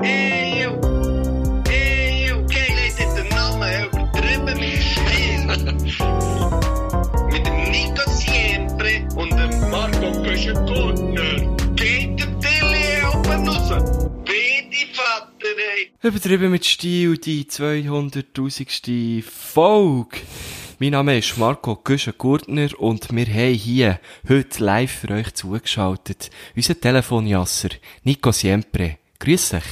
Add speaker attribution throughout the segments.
Speaker 1: Eeuw. Eeuw. Keil hat den Namen übertrieben Spiel. mit dem Nico Siempre und dem Marco Köschen-Gurtner. Geht der Tilly oben raus. Bitte, Vater, ey.
Speaker 2: Übertrieben mit Stil, die 200.000. Folge. Mein Name ist Marco Güschen-Gurtner und wir haben hier heute live für euch zugeschaltet. Unser Telefonjasser, Nico Siempre. Grüß dich.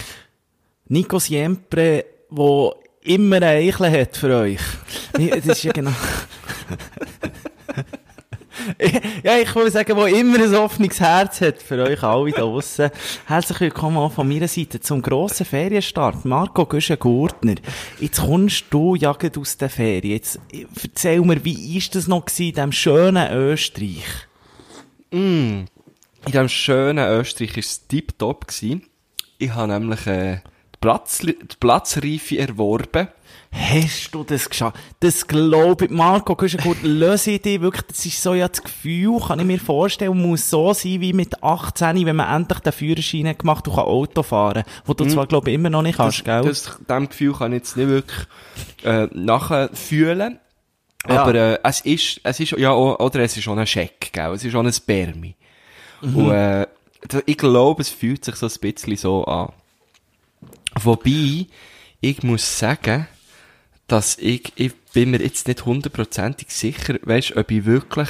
Speaker 3: Nico Siempre, wo immer ein Eichel hat für euch. Das ist ja genau. ja, ich will sagen, wo immer ein offenes Herz hat für euch alle da draussen. Herzlich willkommen auch von meiner Seite zum grossen Ferienstart. Marco Güschen-Gurtner. Jetzt kommst du ja gerade aus der Ferien. Jetzt äh, erzähl mir, wie ist das noch gewesen, in diesem schönen Österreich?
Speaker 2: In diesem schönen Österreich war es tiptop. gewesen. Ich habe nämlich äh, die, Platz, die Platzreife erworben.
Speaker 3: Hast du das geschafft? Das glaube ich. Marco, du hast gut, löse ich dich wirklich, das ist so ja das Gefühl, kann ich mir vorstellen, muss so sein wie mit 18, wenn man endlich den Führerschein hat gemacht und kann Auto fahren wo du zwar, glaube ich, immer noch nicht kannst, gell?
Speaker 2: Das, dem Gefühl kann ich jetzt nicht wirklich äh, nachfühlen.
Speaker 3: Ja.
Speaker 2: Aber äh, es ist, es ist, ja, oder es ist auch ein Scheck, gell? Es ist auch ein Spermi.
Speaker 3: Mhm.
Speaker 2: Und äh, ich glaube, es fühlt sich so ein bisschen so an. Wobei, ich muss sagen, dass ich, ich bin mir jetzt nicht hundertprozentig sicher, weißt, ob ich wirklich,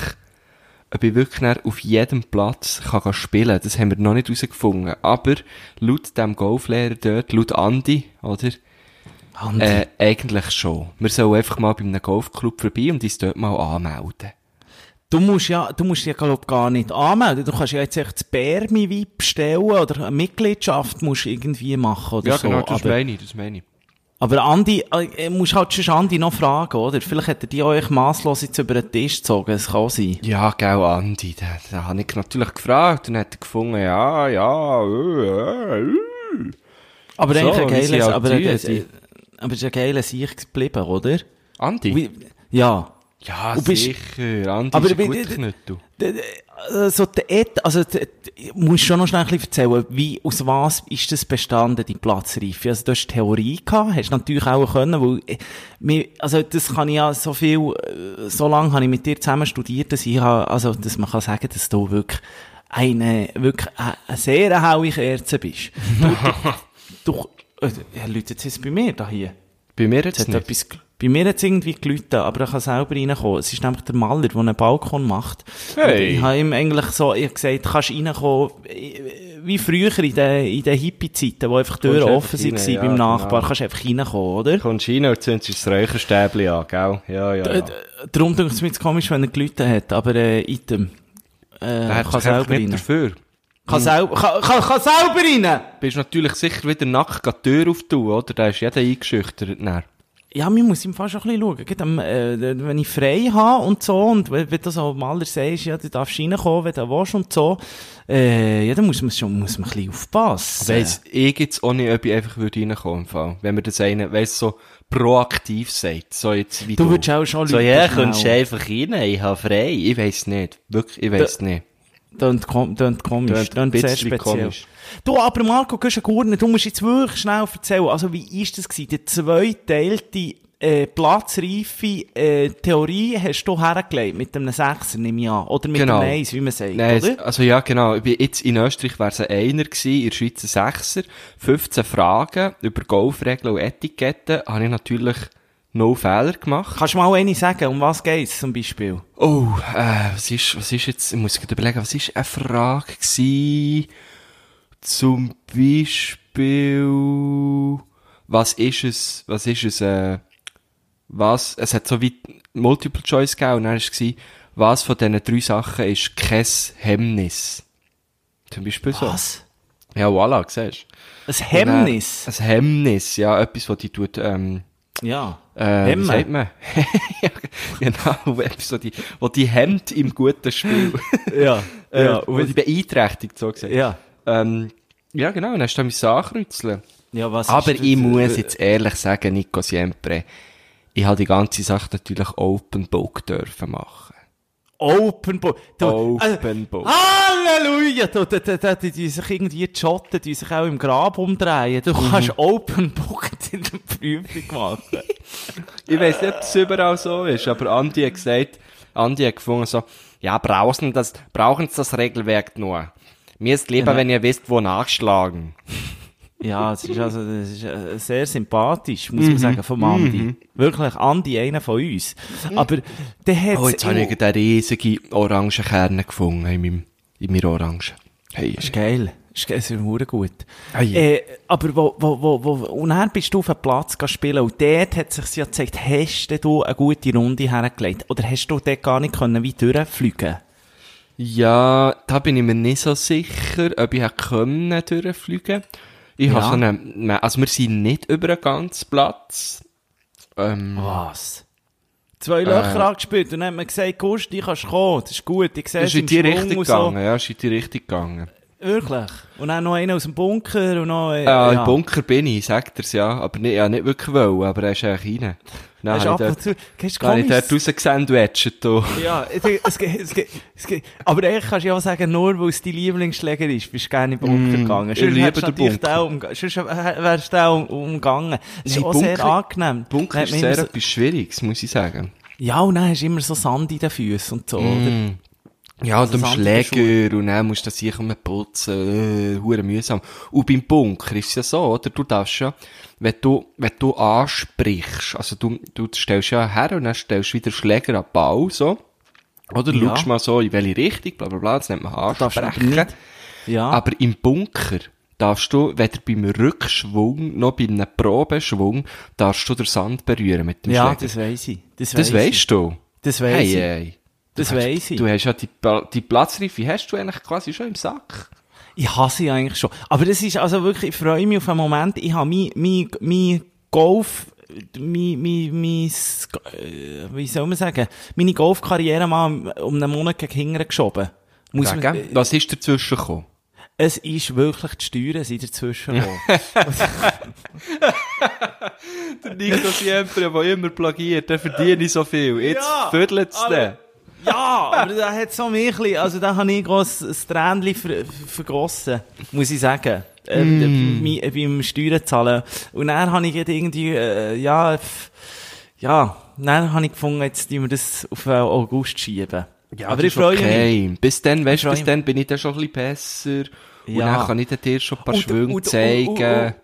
Speaker 2: ob ich wirklich auf jedem Platz kann spielen. Das haben wir noch nicht herausgefunden. Aber laut dem Golflehrer dort, laut Andi, oder?
Speaker 3: Andi.
Speaker 2: Äh, eigentlich schon. Wir sollen einfach mal bei einem Golfclub vorbei und uns dort mal anmelden.
Speaker 3: Du musst ja, du musst ja, glaube ich, gar nicht anmelden. Du kannst ja jetzt echt das Bärmi bestellen oder eine Mitgliedschaft musst du irgendwie machen oder
Speaker 2: Ja,
Speaker 3: so.
Speaker 2: genau, das
Speaker 3: aber,
Speaker 2: meine ich, das meine ich.
Speaker 3: aber Andi, äh, musst halt schon Andi noch fragen, oder? Vielleicht hat er die euch masslos jetzt über den Tisch gezogen, das kann sein.
Speaker 2: Ja, gell, Andi, da, da habe ich natürlich gefragt und hat er gefunden, ja, ja, äh, äh, äh.
Speaker 3: Aber
Speaker 2: So,
Speaker 3: eigentlich ein geiles,
Speaker 2: halt
Speaker 3: aber, äh, aber es ist ein geiler Sieg geblieben, oder?
Speaker 2: Andi?
Speaker 3: Wie, ja.
Speaker 2: Ja,
Speaker 3: bist-
Speaker 2: sicher, Andi
Speaker 3: Aber
Speaker 2: ist ein guter
Speaker 3: d- Also, der Ed, also, d- d- musst schon noch schnell ein bisschen erzählen, wie, aus was ist das bestanden, die Platzreife? Also, du hast Theorie gehabt, hast natürlich auch können, weil, äh, mir, also, das kann ich ja so viel, äh, so lange habe ich mit dir zusammen studiert, dass ich habe, also, dass man kann sagen, dass du wirklich eine, wirklich eine, sehr helle Kerze bist. Du, du, du äh, er läutet jetzt bei mir da hier.
Speaker 2: Bei mir jetzt
Speaker 3: hat
Speaker 2: nicht.
Speaker 3: etwas, bei mir hat es irgendwie geläutet, aber er kann selber reinkommen. Es ist nämlich der Maler, der einen Balkon macht.
Speaker 2: Hey.
Speaker 3: Und ich habe ihm eigentlich so, ich gesagt, kannst reinkommen, wie früher in den, in den Hippie-Zeiten, wo einfach Türen offen waren
Speaker 2: rein,
Speaker 3: beim
Speaker 2: ja,
Speaker 3: Nachbar,
Speaker 2: genau.
Speaker 3: kannst einfach reinkommen, oder?
Speaker 2: Kommst rein und zündest das Räucherstäbchen an, gell? Ja, ja, ja.
Speaker 3: Darum denke ich es mir komisch, wenn er geläutet hat, aber äh, Item. Äh,
Speaker 2: Da
Speaker 3: kann selber rein.
Speaker 2: dafür.
Speaker 3: Kann, selber, kann, kann, kann selber rein!
Speaker 2: Bist natürlich sicher wieder nackt die Tür auftun, oder? Da ist jeder eingeschüchtert. Dann.
Speaker 3: Ja, man muss ihm fast schon ein bisschen schauen. Am, äh, wenn ich frei habe und so, und wenn, wenn du so Maler sagst, ja, du darfst reinkommen, wenn du willst und so, äh, ja, dann muss man schon, muss man ein bisschen aufpassen.
Speaker 2: Weiss ich jetzt auch nicht, ob ich einfach würde reinkommen im Fall. Wenn mir das einer, weiss, so proaktiv sagt. So jetzt wie
Speaker 3: Du
Speaker 2: du.
Speaker 3: würdest auch schon
Speaker 2: So,
Speaker 3: Leute
Speaker 2: ja,
Speaker 3: schnell-
Speaker 2: kommst du einfach rein, ich habe frei. Ich weiss nicht. Wirklich, ich weiss nicht.
Speaker 3: Tönt kom tönt komisch,
Speaker 2: Tönt
Speaker 3: tönt, sehr
Speaker 2: bisschen
Speaker 3: speziell.
Speaker 2: komisch.
Speaker 3: Du, aber Marco Güschen-Gurner, du musst jetzt wirklich schnell erzählen, also wie ist das gewesen? Die zweiteilte, äh, platzreife, äh, Theorie hast du hergelegt mit einem Sechser, nehme ich an. Oder mit
Speaker 2: Genau.
Speaker 3: einem Eins, wie man sagt,
Speaker 2: Nein,
Speaker 3: oder?
Speaker 2: also ja, genau. Ich bin Jetzt in Österreich wäre es ein Einer gewesen, in der Schweiz ein Sechser. 15 Fragen über Golfregeln und Etiketten. Habe ich natürlich no Fehler gemacht.
Speaker 3: Kannst du mal eine sagen, um was geht's zum Beispiel?
Speaker 2: Oh, äh, was ist, was ist jetzt, ich muss gerade überlegen, was ist eine Frage gewesen? Zum Beispiel, was ist es, was ist es, äh, was, es hat so wie Multiple Choice gegeben und dann war es, gewesen, was von diesen drei Sachen ist kein Hemmnis? Zum Beispiel so.
Speaker 3: Was?
Speaker 2: Ja, voilà, siehst du.
Speaker 3: Ein Hemmnis?
Speaker 2: Dann- Ein Hemmnis, ja, etwas, was die tut, ähm,
Speaker 3: Ja.
Speaker 2: äh,
Speaker 3: Hemmen.
Speaker 2: sagt man? ja, genau, wo die, wo die hemmt im guten Spiel.
Speaker 3: Ja.
Speaker 2: äh,
Speaker 3: ja.
Speaker 2: wo die beeinträchtigt, so gesagt.
Speaker 3: Ja.
Speaker 2: Ähm, ja, genau, dann hast du mich ankreuzeln.
Speaker 3: Ja, was
Speaker 2: Aber ich
Speaker 3: das?
Speaker 2: muss jetzt ehrlich sagen, Nico Siempre, ich habe die ganze Sache natürlich Open Book dürfen machen.
Speaker 3: Open Book. Du,
Speaker 2: Open
Speaker 3: äh,
Speaker 2: Book.
Speaker 3: Halleluja! Du, da, da, da, die, sich irgendwie Schotten, die sich auch im Grab umdrehen. Du kannst Open Book in der Prüfung machen.
Speaker 2: Ich weiß nicht, ob es überall so ist, aber Andi hat gesagt, Andi hat gefunden so, ja, brauchen das, brauchen Sie das Regelwerk nur. Mir ist lieber,
Speaker 3: Ja.
Speaker 2: wenn ihr wisst, wo nachschlagen.
Speaker 3: Ja, es ist also, das ist äh, sehr sympathisch, muss man sagen, vom Andi. Wirklich, Andi, einer von uns. Aber der hat
Speaker 2: Oh, jetzt habe ich eine riesige orange Kerne gefunden in meinem, in meiner Orange. Hey,
Speaker 3: ist geil. Ist, ist verdammt gut.
Speaker 2: Ja.
Speaker 3: äh, aber wo, wo, wo, wo, und dann bist du auf den Platz gegangen spielen und dort hat sich ja gezeigt, hast du eine gute Runde hergelegt? Oder hast du dort gar nicht können wie durchfliegen?
Speaker 2: Ja, da bin ich mir nicht so sicher, ob ich können durchfliegen. Ich
Speaker 3: Ja.
Speaker 2: habe so eine, also wir sind nicht über einen ganzen Platz. Ähm,
Speaker 3: Was? Zwei Löcher angespielt und dann hat man gesagt, Gust, die kannst kommen, das ist gut, ich sehe es
Speaker 2: ist in die Richtung
Speaker 3: und so.
Speaker 2: gegangen, ja, ist in die Richtung gegangen.
Speaker 3: Wirklich? Und dann noch einer aus dem Bunker und noch... Äh,
Speaker 2: Ja, im Bunker bin ich, sagt er's ja, aber nicht, ja, nicht wirklich wollen, aber er ist eigentlich rein.
Speaker 3: Ab
Speaker 2: ich dort,
Speaker 3: zu...
Speaker 2: Ich dort rausgesandwichet, du.
Speaker 3: Ja, es geht, es geht, es geht, es. Aber eigentlich kannst du ja auch sagen, nur weil es dein Lieblingsschläger ist, bist du gerne in den Bunker gegangen.
Speaker 2: Mm, ich liebe den Bunker.
Speaker 3: umga- Sonst wärst du um, umgangen. Das ist
Speaker 2: Nein,
Speaker 3: auch sehr
Speaker 2: Bunker-
Speaker 3: angenehm.
Speaker 2: Bunker ist sehr
Speaker 3: so,
Speaker 2: etwas Schwieriges, muss ich sagen.
Speaker 3: Ja, und dann hast du immer so Sand in den Füßen und so,
Speaker 2: Mm.
Speaker 3: oder?
Speaker 2: Ja, und
Speaker 3: Also
Speaker 2: am
Speaker 3: sandige
Speaker 2: Schläger, und dann musst du das mal putzen, äh, hure mühsam. Und beim Bunker ist es ja so, oder? Du darfst ja, wenn du, wenn du ansprichst, also du, du stellst ja her und dann stellst du wieder Schläger an den Ball, so. Oder
Speaker 3: Ja.
Speaker 2: schaust mal so, in welche Richtung, bla, bla, bla, das nennt man
Speaker 3: aber
Speaker 2: ansprechen.
Speaker 3: nicht. Ja.
Speaker 2: Aber im Bunker darfst du, weder beim Rückschwung noch bei einem Probeschwung, darfst du den Sand berühren mit dem
Speaker 3: ja,
Speaker 2: Schläger.
Speaker 3: das weiss ich. Das,
Speaker 2: Das
Speaker 3: weiss ich.
Speaker 2: weisst du?
Speaker 3: Das weiss
Speaker 2: hey,
Speaker 3: ich.
Speaker 2: Hey.
Speaker 3: Das weiss ich.
Speaker 2: Du hast ja die, die Platzreife, hast du eigentlich quasi schon im Sack.
Speaker 3: Ich hasse sie eigentlich schon. Aber das ist also wirklich, ich freue mich auf einen Moment. Ich habe mein, mein, mein Golf, mein, mein, mein, äh, wie soll man sagen, meine Golfkarriere mal um einen Monat gegen hinten geschoben. Muss man,
Speaker 2: Sagen, was ist dazwischen gekommen?
Speaker 3: es ist wirklich die Steuern sind dazwischen gekommen.
Speaker 2: Der Nico Siempre, der immer plagiert, der verdient so viel. Jetzt
Speaker 3: Ja,
Speaker 2: viertelt es den.
Speaker 3: Ja, aber da hat so mich, ein bisschen- also da habe ich gross ein Tränchen ver vergossen, muss ich sagen. Äh, mi- äh, beim Steuern zahlen. Und dann habe ich irgendwie, äh, ja, ja, dann habe ich gefunden, jetzt tun wir das auf August schieben. aber ich freue mich.
Speaker 2: okay. Bis dann, weißt du, bis
Speaker 3: mich.
Speaker 2: dann bin ich dann schon ein bisschen besser. Und
Speaker 3: Ja.
Speaker 2: dann kann ich dir schon ein paar
Speaker 3: Und-
Speaker 2: Schwünge
Speaker 3: und-
Speaker 2: zeigen.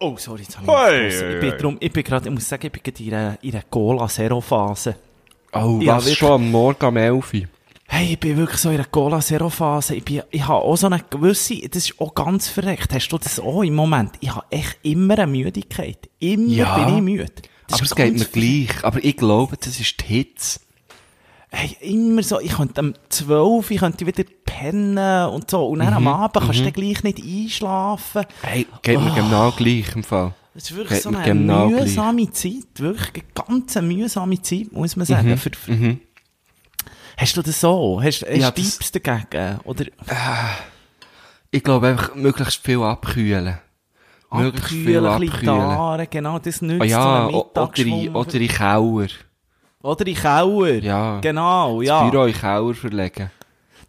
Speaker 3: Oh, sorry, jetzt habe ich hey, Ich bin
Speaker 2: hey.
Speaker 3: drum, ich bin gerade, ich muss sagen, ich bin gerade in einer, in einer Cola-Zero-Phase.
Speaker 2: Oh,
Speaker 3: Ja,
Speaker 2: was schon am Morgen um 11 Uhr?
Speaker 3: Hey, ich bin wirklich so in einer Cola-Zero-Phase. Ich, bin, ich habe auch so eine gewisse, das ist auch ganz verreckt. Hast du das auch im Moment? Ich habe echt immer eine Müdigkeit. Immer
Speaker 2: Ja.
Speaker 3: bin ich müde. Das
Speaker 2: Aber es geht mir gleich. Aber ich glaube, das ist die Hitze.
Speaker 3: Hey, immer so, ich könnte am 12 ich könnte wieder pennen und so. Und dann
Speaker 2: Mhm,
Speaker 3: am Abend kannst du dann gleich nicht einschlafen.
Speaker 2: Hey, geht mir genau gleich im Fall.
Speaker 3: Das ist wirklich
Speaker 2: Geht
Speaker 3: so eine
Speaker 2: genau gleich.
Speaker 3: mühsame Zeit. Wirklich eine ganz mühsame Zeit, muss man
Speaker 2: Mhm,
Speaker 3: sagen. Für, für, Hast du das so? Hast, hast
Speaker 2: Ja,
Speaker 3: du
Speaker 2: das-
Speaker 3: Tipps dagegen? Oder
Speaker 2: Ich glaube einfach, möglichst viel abkühlen. Möglichst viel
Speaker 3: abkühlen, genau, das nützt
Speaker 2: Ah ja,
Speaker 3: so
Speaker 2: oder in, oder in Kauer.
Speaker 3: Oder in Kauer.
Speaker 2: Ja.
Speaker 3: Genau,
Speaker 2: Das
Speaker 3: ja.
Speaker 2: Büro in Kauer verlegen.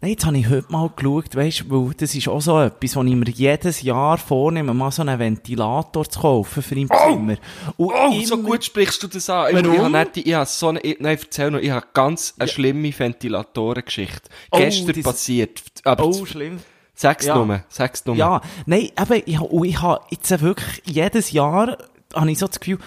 Speaker 3: Nein, jetzt habe ich heute mal geschaut, weisst, weil das ist auch so etwas, was ich mir jedes Jahr vornehme, mal so einen Ventilator zu kaufen für im Zimmer. Und
Speaker 2: Oh, so
Speaker 3: immer-
Speaker 2: gut sprichst du das an. Ich,
Speaker 3: Warum?
Speaker 2: ich habe nicht, ich habe so eine, nein, erzähl noch, ich habe ganz eine schlimme Ventilatorengeschichte.
Speaker 3: Oh,
Speaker 2: Gestern
Speaker 3: das-
Speaker 2: passiert. Aber
Speaker 3: Oh, schlimm.
Speaker 2: sag's
Speaker 3: ja.
Speaker 2: nur, sag's nur.
Speaker 3: Ja, nein, eben, ich, ich habe jetzt wirklich jedes Jahr, habe ich so das Gefühl,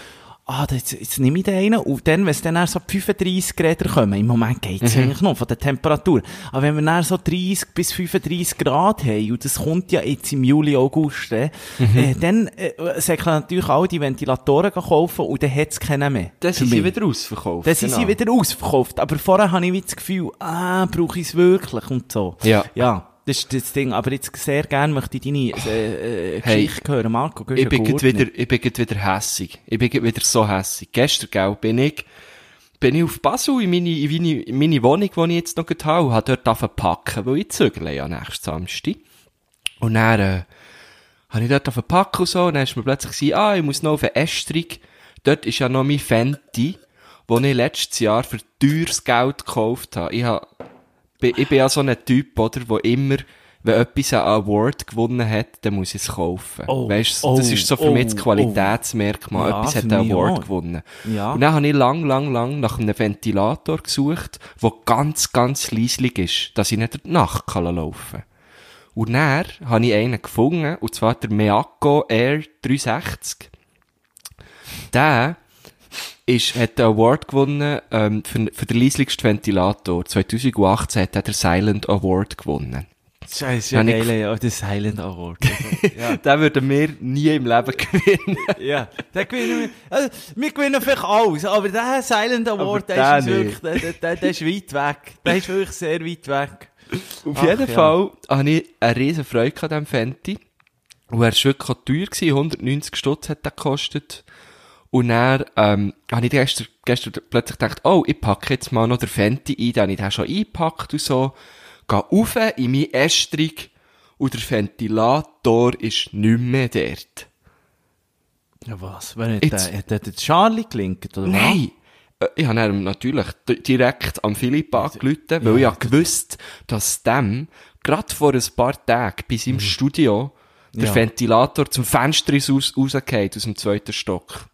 Speaker 3: ah, jetzt, jetzt nehme ich den einen, und dann, wenn es dann so 35 Grad kommen, im Moment geht
Speaker 2: Mhm.
Speaker 3: es eigentlich noch von der Temperatur, aber wenn wir dann so 30 bis 35 Grad haben, und das kommt ja jetzt im Juli, August, äh,
Speaker 2: Mhm.
Speaker 3: äh, dann äh, sollten natürlich auch die Ventilatoren kaufen, und dann hat es keinen mehr.
Speaker 2: Dann sind sie wieder ausverkauft.
Speaker 3: Dann sind sie
Speaker 2: genau.
Speaker 3: wieder ausverkauft. Aber vorher habe ich das Gefühl, ah, brauche ich es wirklich und so.
Speaker 2: Ja.
Speaker 3: Ja, das ist das Ding. Aber jetzt sehr gerne möchte ich deine äh, äh,
Speaker 2: Hey,
Speaker 3: Geschichte hören. Marco, gehst
Speaker 2: Ich
Speaker 3: du
Speaker 2: bin
Speaker 3: Gurtner?
Speaker 2: wieder, ich bin wieder hässig. Ich bin wieder so hässig. Gestern, gell, bin ich, bin ich auf Basel in meine, in meine, in meine Wohnung, die ich jetzt noch habe, und habe dort packen, weil ich zügle ja nächsten Samstag. Und dann, äh, habe ich dort packen und so, und dann ist mir plötzlich gesagt, ah, ich muss noch auf eine Ästrung. Dort ist ja noch mein Fenty. wo ich letztes Jahr für teures Geld gekauft habe. Ich, hab, bin- ich bin ja so ein Typ, oder, wo immer, wenn etwas einen Award gewonnen hat, dann muss ich es kaufen.
Speaker 3: Oh,
Speaker 2: weißt du,
Speaker 3: oh,
Speaker 2: das ist so für mich das
Speaker 3: oh,
Speaker 2: Qualitätsmerkmal.
Speaker 3: Ja,
Speaker 2: etwas hat einen Award
Speaker 3: auch.
Speaker 2: gewonnen.
Speaker 3: Ja.
Speaker 2: Und dann habe ich lang, lang, lang nach einem Ventilator gesucht, der ganz, ganz leislich ist, dass ich nicht durch die Nacht kann laufen kann. Und dann habe ich einen gefunden, und zwar der Meaco Air 360. Der ist, hat den Award gewonnen, ähm, für, für den leislichsten Ventilator. 2018 hat er den Silent Award gewonnen.
Speaker 3: Scheiße,
Speaker 2: Ja,
Speaker 3: geil, ja, der Silent Award. ja.
Speaker 2: Den würden wir nie im Leben gewinnen.
Speaker 3: ja, den gewinnen wir. Also, wir gewinnen vielleicht alles, aber der Silent Award, der ist, wirklich, der, der, der, ist weit weg. Der ist wirklich sehr weit weg.
Speaker 2: Auf
Speaker 3: Ach,
Speaker 2: jeden
Speaker 3: ja.
Speaker 2: Fall hatte ich eine riesen Freude an diesem Fenty. Und er war wirklich teuer, gewesen, 190 Stutz hat er gekostet. Und dann, ähm, habe ich gestern, gestern plötzlich gedacht, oh, ich packe jetzt mal noch den Fenty ein, den habe ich den schon eingepackt und so. Gehe rauf in meine Ästrig und der Ventilator ist nicht mehr dort.
Speaker 3: Ja, was? Wer hat,
Speaker 2: Jetzt-
Speaker 3: der, hat der den Charlie gelinkt, oder
Speaker 2: Nein! Äh, Ich habe ihm natürlich direkt am Philipp angerufen, weil ich ja gewusst, dass dem, gerade vor ein paar Tagen bei seinem Studio, der
Speaker 3: Ja.
Speaker 2: Ventilator zum Fenster raus, rausgeht, aus dem zweiten Stock.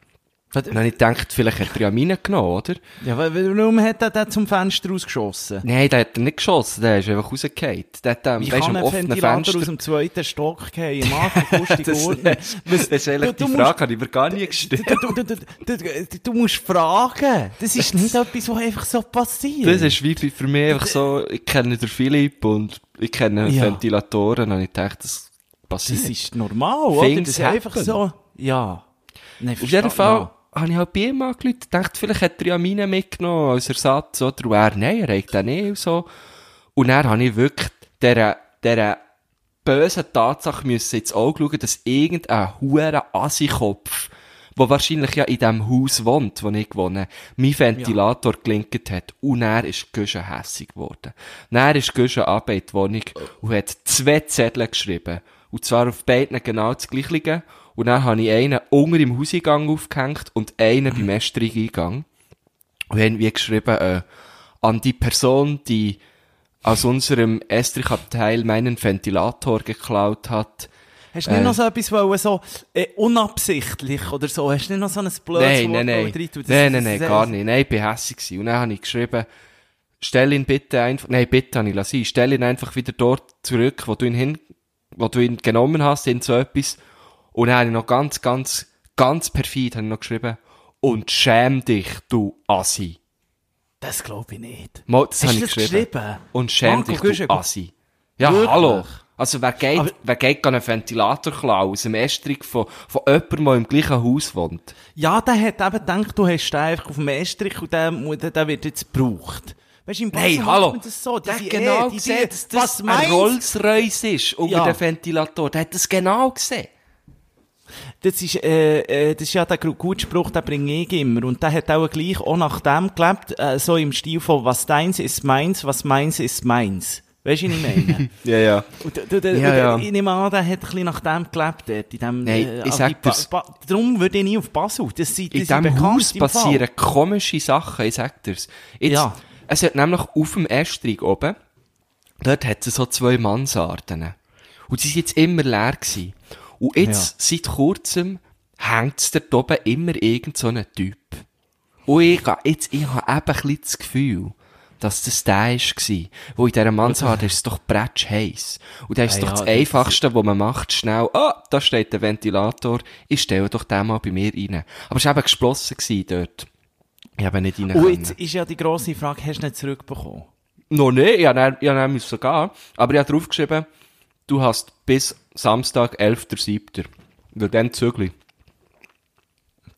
Speaker 3: Was?
Speaker 2: Dann habe ich gedacht, vielleicht hat er ja meine genommen, oder?
Speaker 3: Ja, wa- warum hat er den zum Fenster rausgeschossen?
Speaker 2: Nein, der hat er nicht geschossen, der ist einfach rausgefallen. Der hat, ähm,
Speaker 3: Wie
Speaker 2: weisst,
Speaker 3: kann ein Ventilator
Speaker 2: Fenster.
Speaker 3: aus dem zweiten Stock gehen? Lustig
Speaker 2: das, das ist eigentlich die Frage, habe ich mir gar nie gestellt.
Speaker 3: du, du, du, du, du, du musst fragen. Das ist nicht etwas, was einfach so passiert.
Speaker 2: Das ist wie für mich einfach so, ich kenne den Philipp und ich kenne. Ventilatoren und ich dachte, das passiert.
Speaker 3: Das ist normal, oder? Das ist einfach so, ja.
Speaker 2: Auf jeden Fall habe ich halt bei ihm angerufen, dachte, vielleicht hat er ja meine mitgenommen als Ersatz, oder? Und er, nein, er hat den nicht und so. Und dann habe ich wirklich dieser, dieser bösen Tatsache müssen ins Auge schauen, dass irgendein huere Assi-Kopf, der wahrscheinlich ja in dem Haus wohnt, wo ich wohne, mein Ventilator gelinkt hat. Und er ist Güsche hässig geworden. Dann ist Güsche ab in die Wohnung und hat zwei Zettel geschrieben. Und zwar auf beiden genau das Gleiche. Und dann habe ich einen unter im Hauseingang aufgehängt und einen beim Estrich-Eingang. Und haben wie geschrieben, äh, an die Person, die aus unserem Estrich-Abteil meinen Ventilator geklaut hat.
Speaker 3: Hast du nicht
Speaker 2: äh,
Speaker 3: noch so etwas wollen, so äh, unabsichtlich oder so? Hast du nicht noch so ein blödes
Speaker 2: Nein,
Speaker 3: Wort
Speaker 2: nein, nein.
Speaker 3: reintun? Das-
Speaker 2: Nein, nein, nein, gar nicht. Nein, ich bin hässig gewesen. Und dann habe ich geschrieben, stell ihn bitte einfach, nein, bitte habe ich lassen, stell ihn einfach wieder dort zurück, wo du ihn hin, wo du ihn genommen hast, in so etwas. Und dann habe ich noch ganz, ganz, ganz perfid habe ich noch geschrieben, und schäm dich, du Assi.
Speaker 3: Das glaube ich nicht.
Speaker 2: Mal, das habe ich
Speaker 3: das
Speaker 2: geschrieben.
Speaker 3: geschrieben?
Speaker 2: Und schäm
Speaker 3: Marco
Speaker 2: dich, du Assi. Ja,
Speaker 3: Wirklich?
Speaker 2: hallo. Also, wer geht,
Speaker 3: Aber-
Speaker 2: wer geht einen Ventilator klauen aus dem Estrich von, von jemandem, der im gleichen Haus wohnt?
Speaker 3: Ja, der hat eben gedacht, du hast den einfach auf dem Estrich und der, der, wird jetzt gebraucht. Weißt du, im
Speaker 2: Hey,
Speaker 3: Basel
Speaker 2: hallo.
Speaker 3: Das so.
Speaker 2: Der hat genau
Speaker 3: eh,
Speaker 2: gesehen, dass das
Speaker 3: was
Speaker 2: ein Rolls-Royce ist unter
Speaker 3: Ja.
Speaker 2: dem Ventilator. Der hat das genau gesehen.
Speaker 3: Das ist, äh, äh, das ist ja der gru- gute Spruch, den bringe ich immer. Und der hat auch gleich auch nach dem gelebt, äh, so im Stil von, was deins ist meins, was meins ist meins. Weißt du, was ich meine?
Speaker 2: Ja, ja.
Speaker 3: Und, du, du,
Speaker 2: Ja, ja.
Speaker 3: ich nehme an, der hat ein bisschen nach dem gelebt dort. In dem,
Speaker 2: Nein, ich
Speaker 3: also
Speaker 2: sag dir's.
Speaker 3: Darum würde ich nie auf Basel. Das sind,
Speaker 2: In
Speaker 3: die sind
Speaker 2: diesem Haus passieren komische Sachen, ich sag dir's. Jetzt,
Speaker 3: Ja.
Speaker 2: Es hat nämlich auf dem Estrich oben, dort hat es so zwei Mansarden. Und die sind jetzt immer leer gewesen. Und jetzt, seit kurzem, hängt dort oben immer irgend so ein Typ. Und ich, jetzt, ich habe eben ein bisschen das Gefühl, dass das der war, wo in dieser Mansarde ist es doch bretsch heiß. Und da ist es
Speaker 3: Ah
Speaker 2: doch
Speaker 3: ja,
Speaker 2: das
Speaker 3: das-
Speaker 2: Einfachste, was man macht, schnell, ah, da steht der Ventilator, ich stelle doch den mal bei mir rein. Aber es war eben geschlossen gewesen dort. Ich habe nicht rein
Speaker 3: Und
Speaker 2: können.
Speaker 3: jetzt ist ja die grosse Frage, hast du nicht zurückbekommen?
Speaker 2: Noch nicht, ich habe dann- ich dann gehen. Aber ich habe draufgeschrieben, du hast bis Samstag, 11.07. Weil dann zügel.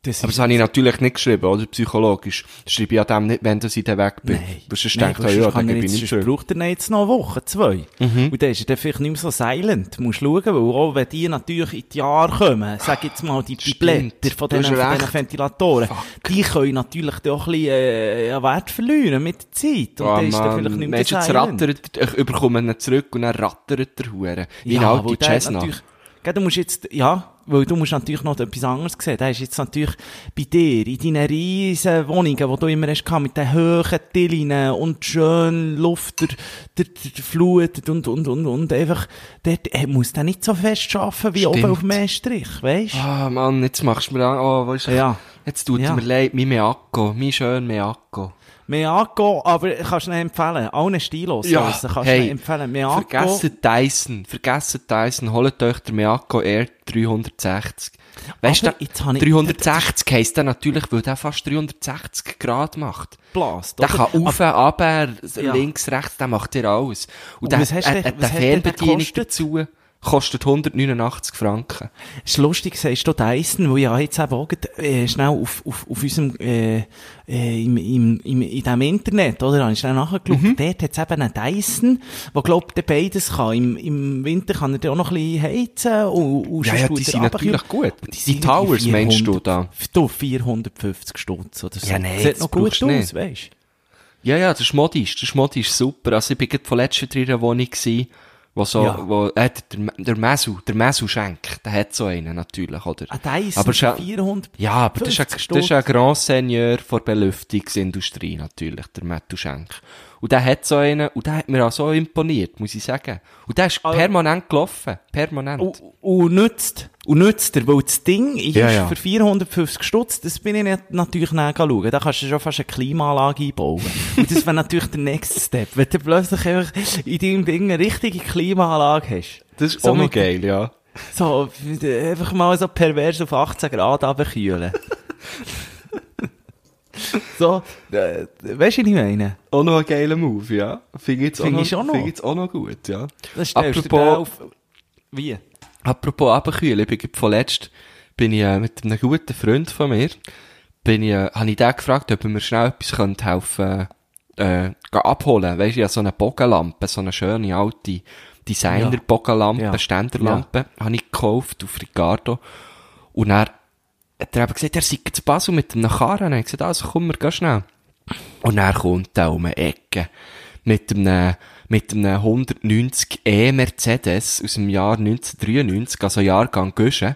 Speaker 3: Das
Speaker 2: Aber das habe ich natürlich nicht geschrieben, oder? Psychologisch. Das schreibe ich ja dem nicht, wenn dass ich dann weg bin.
Speaker 3: Nein.
Speaker 2: Sonst denkt er,
Speaker 3: weil
Speaker 2: ja, dann
Speaker 3: er
Speaker 2: gebe ich
Speaker 3: jetzt-
Speaker 2: zurück.
Speaker 3: braucht er jetzt noch eine Woche, zwei.
Speaker 2: Mhm.
Speaker 3: Und dann ist er dann vielleicht nicht mehr so silent. Du musst schauen, weil auch wenn die natürlich in die Jahre kommen, sag jetzt mal, die, die. Blätter von
Speaker 2: Du
Speaker 3: diesen, von diesen
Speaker 2: recht.
Speaker 3: Ventilatoren, die können natürlich dann auch ein bisschen, äh, an Wert verlieren mit der Zeit. Und
Speaker 2: Ah,
Speaker 3: dann ist er vielleicht nicht mehr
Speaker 2: Mensch, jetzt
Speaker 3: silent.
Speaker 2: rattert, ich überkomme ihn zurück und dann rattert der Hure. Wie
Speaker 3: Ja,
Speaker 2: ein
Speaker 3: weil
Speaker 2: alte
Speaker 3: natürlich- gell, du musst jetzt, ja, weil du musst natürlich noch etwas anderes sehen. Da ist jetzt natürlich bei dir, in deinen riesen Wohnungen, die du immer hast gehabt, mit den hohen Tillinen und schön Luft, der, der, der Flut und, und, und, und einfach, äh, muss der nicht so fest arbeiten wie
Speaker 2: Stimmt.
Speaker 3: oben auf dem Estrich, weißt du?
Speaker 2: Ah, Mann, jetzt machst du mir an, oh, weißt du,
Speaker 3: Ja.
Speaker 2: jetzt tut
Speaker 3: Ja.
Speaker 2: mir leid, mein Meacco, mein schön Meacco.
Speaker 3: Meago, aber kannst du nicht empfehlen. Allen Stilos
Speaker 2: Ja,
Speaker 3: draussen kannst du
Speaker 2: hey,
Speaker 3: nicht empfehlen. Meago.
Speaker 2: Vergessen Dyson, vergessen Dyson, holt euch den Meacco Air 360. Weißt du,
Speaker 3: jetzt habe ich-
Speaker 2: 360 heisst der natürlich, weil der fast 360 Grad macht.
Speaker 3: Blast,
Speaker 2: Der
Speaker 3: oder?
Speaker 2: kann auf, runter,
Speaker 3: Ja.
Speaker 2: links, rechts, der macht dir alles. Und,
Speaker 3: Und
Speaker 2: der,
Speaker 3: was hast was
Speaker 2: der
Speaker 3: hat der
Speaker 2: Fernbedienung dazu kostet 189 Franken.
Speaker 3: ist lustig, sagst du Dyson, wo ja jetzt eben auch äh, schnell auf, auf, auf unserem, äh, äh, im, im, im, in diesem Internet, oder? Habe ich schnell nachgeschaut.
Speaker 2: Mhm.
Speaker 3: Dort hat es eben einen Dyson, der, glaub der beides kann. Im, Im Winter kann er dann auch noch ein bisschen heizen und, und
Speaker 2: Ja, ja, die sind natürlich gut. Die
Speaker 3: sind
Speaker 2: Towers meinst du
Speaker 3: 400
Speaker 2: da?
Speaker 3: Du, 450 Stutz oder so.
Speaker 2: Ja, nee,
Speaker 3: Sieht noch gut
Speaker 2: du
Speaker 3: aus,
Speaker 2: nicht.
Speaker 3: weisst
Speaker 2: Ja, ja, das ist modisch, das ist modisch super. Also ich bin gerade von letzter in einer Wohnung gewesen, wo so,
Speaker 3: Ja.
Speaker 2: wo, äh, der, der Mesu, der Mesu Schenk, der hat so einen natürlich, oder?
Speaker 3: Ein Dyson
Speaker 2: Aber
Speaker 3: für
Speaker 2: schon-
Speaker 3: 400
Speaker 2: Ja, aber das ist, ein,
Speaker 3: 50
Speaker 2: das ist ein Grand Seigneur der Belüftungsindustrie natürlich, der Mattu Schenk. Und der hat so einen, und der hat mir auch so imponiert, muss ich sagen. Und der ist
Speaker 3: Also-
Speaker 2: permanent gelaufen, permanent.
Speaker 3: Und, und nützt, und nützt er, weil das Ding ist
Speaker 2: Ja, ja.
Speaker 3: für 450 Stutz, das bin ich nicht, natürlich nicht schauen. Da kannst du schon fast eine Klimaanlage einbauen. und das wäre natürlich der nächste Step. Wenn du plötzlich einfach in deinem Ding eine richtige Klimaanlage hast.
Speaker 2: das ist
Speaker 3: so
Speaker 2: auch noch geil, ja.
Speaker 3: So, einfach mal so pervers auf 18 Grad runterkühlen. so, äh, weißt du, was ich meine?
Speaker 2: Auch noch ein geiler Move, ja. Finde ich
Speaker 3: Finde
Speaker 2: auch,
Speaker 3: ich
Speaker 2: noch,
Speaker 3: schon noch.
Speaker 2: Finde ich auch noch gut, ja.
Speaker 3: Das stellst
Speaker 2: Apropos-
Speaker 3: auf, wie?
Speaker 2: Apropos abkühlen, ich bin vorletzt, bin ich äh, mit einem guten Freund von mir, bin ich, äh, habe ich den gefragt, ob er mir schnell etwas könnte helfen, äh, abholen. Weisst du, ja, so eine Bogenlampe, so eine schöne alte Designer-Bogenlampe,
Speaker 3: Ja.
Speaker 2: Ständerlampe, habe ich gekauft auf Ricardo. Und er hat er eben gesagt, er sei zu Basel mit einem Karren. Und ich gesagt, also komm, wir gehen schnell. Und er kommt da um eine Ecke mit einem, mit einem 190e Mercedes aus dem Jahr 1993, also Jahrgang Guschen.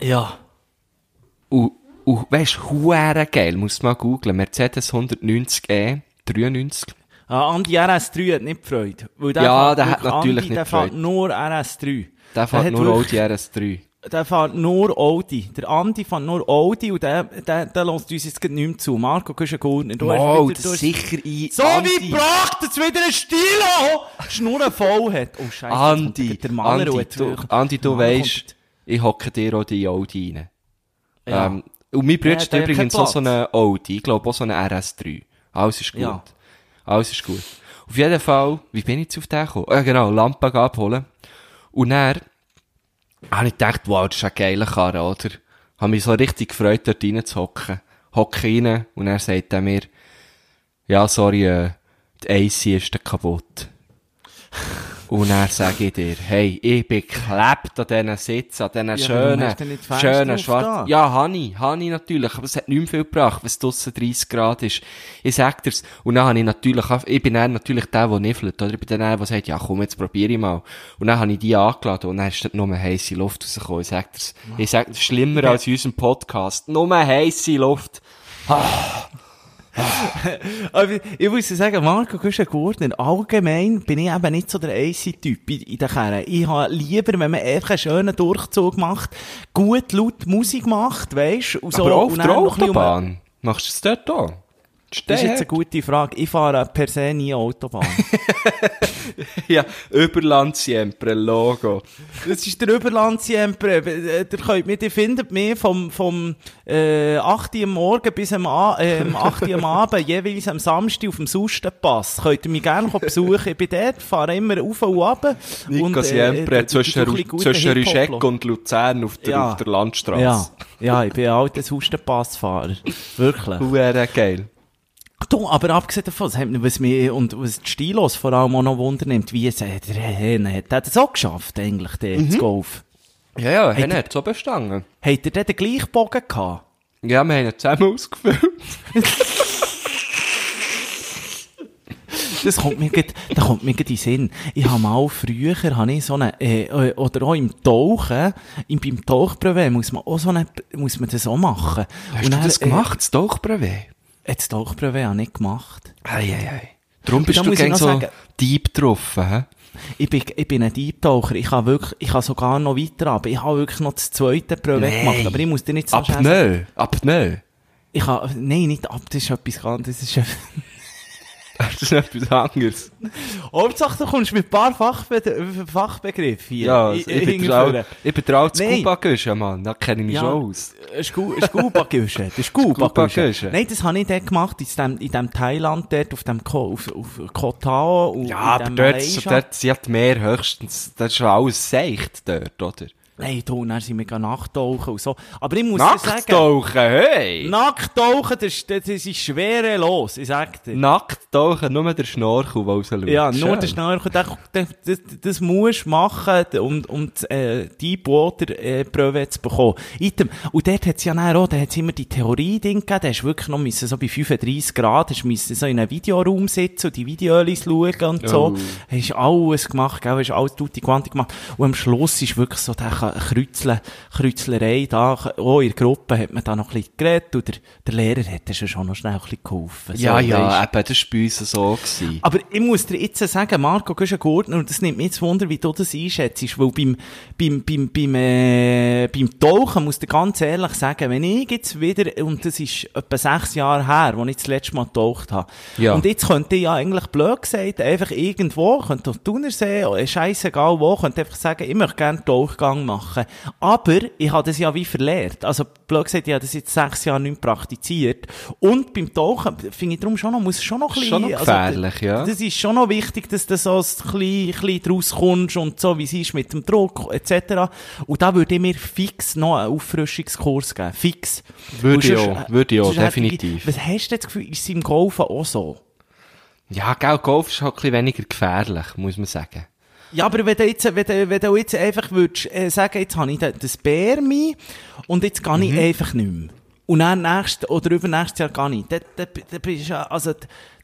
Speaker 3: Ja.
Speaker 2: Und, und weisst, huere geil, musst du mal googlen. Mercedes 190e, 93.
Speaker 3: Ah, Andi RS3 hat nicht gefreut. Weil der
Speaker 2: Ja,
Speaker 3: fährt
Speaker 2: der hat natürlich
Speaker 3: Andi,
Speaker 2: nicht
Speaker 3: der fährt
Speaker 2: gefreut.
Speaker 3: nur RS3.
Speaker 2: Der fährt
Speaker 3: hat
Speaker 2: nur Audi RS3.
Speaker 3: Der fährt nur Audi. Der Andi fährt nur Audi und der, der, der lässt uns jetzt nicht mehr zu. Marco, du bist ein Du hast
Speaker 2: Wow,
Speaker 3: wieder- du
Speaker 2: sicher ein
Speaker 3: So wie gebracht, dass wieder ein Stilo Schnur voll hat. Oh, Scheiße.
Speaker 2: Andi,
Speaker 3: der Maler
Speaker 2: Andi, du, Andi, du
Speaker 3: kommt-
Speaker 2: ich hocke dir auch die Audi rein.
Speaker 3: Ja.
Speaker 2: Ähm, und mein Bruder
Speaker 3: Ja,
Speaker 2: hat übrigens auch so eine Audi, ich glaube auch so eine RS3. Alles ist gut.
Speaker 3: Ja.
Speaker 2: Alles ist gut. Auf jeden Fall, wie bin ich jetzt auf den gekommen? Ja, genau, Lampe abholen. Und dann habe ich gedacht, wow, das ist ein geiler Karre, oder? Habe mich so richtig gefreut, dort reinzuhocken. Hocke rein und er sagt er mir, ja, sorry, äh, die AC ist dann kaputt. Und dann sage ich dir, hey, ich bin geklebt an diesen Sitzen, an diesen
Speaker 3: warum
Speaker 2: schönen, schönen schwarzen. Ja, Hani, Hani natürlich, aber es hat nicht mehr viel gebracht, wenn es draussen 30 Grad ist. Ich sag dir's. Und dann habe ich natürlich, ich bin dann natürlich der, der niffelt, oder? Ich bin der, der sagt, ja komm, jetzt probiere ich mal. Und dann habe ich die angeladen und dann ist dort nur heiße Luft rausgekommen. Ich sag dir's. Ich sag schlimmer als in unserem Podcast. Nur heiße Luft.
Speaker 3: Aber ich muss dir sagen, Marco Güschen-Gurtner, allgemein bin ich eben nicht so der AC-Typ in, in den Kerren. Ich habe lieber, wenn man einfach einen schönen Durchzug macht, gut laut Musik macht, weisst und so.
Speaker 2: aber auf
Speaker 3: und
Speaker 2: der
Speaker 3: ein bisschen um-
Speaker 2: Autobahn. Machst du es dort auch?
Speaker 3: Das ist jetzt eine gute Frage. Ich fahre per se nie Autobahn.
Speaker 2: Ja, Überland siempre, Logo.
Speaker 3: das ist der Überlandsiempre. Ihr könnt mich, ihr findet mich vom, vom, äh, 8 Uhr am Morgen bis am, äh, am 8 Uhr am Abend, jeweils am Samstag auf dem Sustenpass. Könnt ihr mich gerne besuchen. Ich bin dort, fahre immer rauf und runter.
Speaker 2: Nico
Speaker 3: Und, äh,
Speaker 2: Siempre,
Speaker 3: äh,
Speaker 2: zwischen, zwischen Rischek und Luzern auf der,
Speaker 3: Ja.
Speaker 2: auf der Landstraße.
Speaker 3: Ja, ja, ich bin ein alter Sustenpassfahrer. Wirklich.
Speaker 2: Huere geil.
Speaker 3: Du, aber abgesehen davon, was mich, und was die Stilos vor allem auch noch wundernimmt, wie es, äh, hat, hat das auch geschafft, eigentlich, der,
Speaker 2: Mhm.
Speaker 3: das Golf.
Speaker 2: Ja, ja, hat so bestanden.
Speaker 3: Hat er den gleichen Bogen gehabt?
Speaker 2: Ja, wir haben ihn zusammen ausgefüllt.
Speaker 3: Das kommt mir grad, da kommt mir grad in den Sinn. Ich habe mal früher, habe ich so eine, äh, äh, oder auch im Tauchen, im, beim Tauchbrevet muss man auch so eine, muss man das auch machen.
Speaker 2: Hast
Speaker 3: Und
Speaker 2: du
Speaker 3: dann,
Speaker 2: das gemacht, das Tauchbrevet?
Speaker 3: Äh, das Tauchbrevet habe ich nicht gemacht.
Speaker 2: Ei, ei, ei. Darum bist
Speaker 3: da
Speaker 2: du gegen so
Speaker 3: sagen-
Speaker 2: deep getroffen, hä?
Speaker 3: Ich bin, ich bin ein Deep-Taucher. Ich habe wirklich, ich habe sogar noch weiter ab. Ich habe wirklich noch das zweite Brevet
Speaker 2: Nein.
Speaker 3: gemacht. Aber ich muss dir nicht so.
Speaker 2: Apnoe, Apnoe.
Speaker 3: Ich habe, nein, nicht ab, das ist etwas ganz, das ist,
Speaker 2: Das ist etwas anderes.
Speaker 3: Hauptsache, du kommst mit ein paar Fachbe Fachbegriffen hier.
Speaker 2: Ja, ich, ich bin der alte
Speaker 3: Nein.
Speaker 2: Scuba-Guschen, Mann. Da kenne ich mich
Speaker 3: Ja.
Speaker 2: schon aus.
Speaker 3: Scuba-Güsche. Der Scuba-Güsche.
Speaker 2: Scuba-Güsche.
Speaker 3: Nein, das habe ich dort gemacht, in dem, in dem Thailand dort, auf dem Ko, auf, auf Koh Tao und
Speaker 2: Ja, aber dort, dort sind die Meer höchstens, das ist schon alles seicht dort, oder?
Speaker 3: Nein, du, dann sind wir Nachttauchen und so. Aber ich muss dir sagen,
Speaker 2: hey!
Speaker 3: Nachttauchen, das, ist- das ist schwerelos, ich sag dir.
Speaker 2: Nackttauchen, nur der Schnorchel, rausschaut.
Speaker 3: Ja, nur
Speaker 2: Schön.
Speaker 3: der Schnorchel, das, das, das, musst du machen, um, um das, äh, Deepwater, äh, zu bekommen. Item. Und dort hat's ja dann auch, da hat's immer die Theorie-Ding gegeben, da hast wirklich noch müssen, so bei 35 Grad, hast müssen so in einem Videoraum sitzen und die Videos schauen und so.
Speaker 2: Oh.
Speaker 3: Hast alles gemacht, gell, hast alles tutti quanti gemacht. Und am Schluss ist wirklich so, der Kreuzle, Kreuzlerei da, auch in der Gruppe hat man da noch ein bisschen geredet und der, der Lehrer hat dann schon noch schnell ein bisschen geholfen.
Speaker 2: Ja,
Speaker 3: so,
Speaker 2: ja,
Speaker 3: weisst.
Speaker 2: eben, das war bei uns so. Gewesen.
Speaker 3: Aber ich muss dir jetzt sagen, Marco, du bist ein Gurtner und das nimmt mich jetzt Wunder, wie du das einschätzt, weil beim, beim, beim, beim, äh, beim Tauchen muss ich ganz ehrlich sagen, wenn ich jetzt wieder, und das ist etwa sechs Jahre her, als ich das letzte Mal getaucht habe,
Speaker 2: Ja.
Speaker 3: und jetzt könnte ich ja eigentlich blöd gesagt, einfach irgendwo, könnte auf Thunersee, oder scheissegal wo, könnte einfach sagen, ich möchte gerne einen Tauchgang machen. Aber ich habe das ja wie verlehrt. Also, blöd gesagt, ich habe das jetzt sechs Jahre nicht praktiziert. Und beim Tauchen, finde ich darum schon noch, muss schon noch ein bisschen,
Speaker 2: Schon noch gefährlich,
Speaker 3: also,
Speaker 2: ja.
Speaker 3: Das ist schon noch wichtig, dass du so ein bisschen, bisschen draus kommst und so, wie es ist mit dem Druck, etc. Und da würde ich mir fix noch einen Auffrischungskurs geben. Fix.
Speaker 2: Würde ich auch, würde ich auch, definitiv.
Speaker 3: Was hast du jetzt das Gefühl, ist es im Golfen auch so?
Speaker 2: Ja, gell, Golf ist halt ein bisschen weniger gefährlich, muss man sagen.
Speaker 3: Ja, aber wenn du jetzt, wenn du, wenn du jetzt einfach würdest, äh, sagen, jetzt habe ich da- das Bärmi und jetzt
Speaker 2: Mhm.
Speaker 3: ich einfach nicht mehr. Und dann nächstes oder übernächstes Jahr gar nicht. Dann, dann, dann bist du ja, also,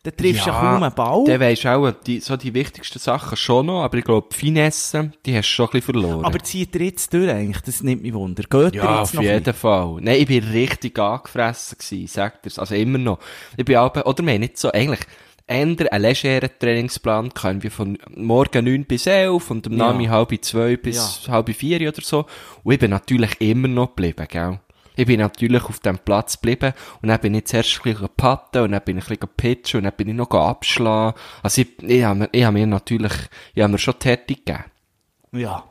Speaker 3: dann triffst du ja kaum einen Ball.
Speaker 2: Dann weisst du auch die, so die wichtigsten Sachen schon noch, aber ich glaube, die Finesse, die hast du schon ein bisschen verloren.
Speaker 3: Aber zieht ihr jetzt durch eigentlich? Das nimmt mich wunder. Geht
Speaker 2: ja, auf jeden Fall. Nein, ich bin richtig angefressen gewesen, sagt er's. Also immer noch. Ich bin auch, oder haben nicht so, eigentlich, ändern einen legeren Trainingsplan können wir von morgen 9 bis 11 und am
Speaker 3: Ja.
Speaker 2: Nami halb 2 bis halb 4 oder so. Und ich bin natürlich immer noch geblieben, gell. Ich bin natürlich auf dem Platz geblieben und dann bin ich zuerst ein bisschen patten und dann bin ich ein bisschen pitchen und dann bin ich noch abschlagen. Also ich, ich habe mir, ich habe mir natürlich, ich habe mir schon Härte gegeben.
Speaker 3: Ja.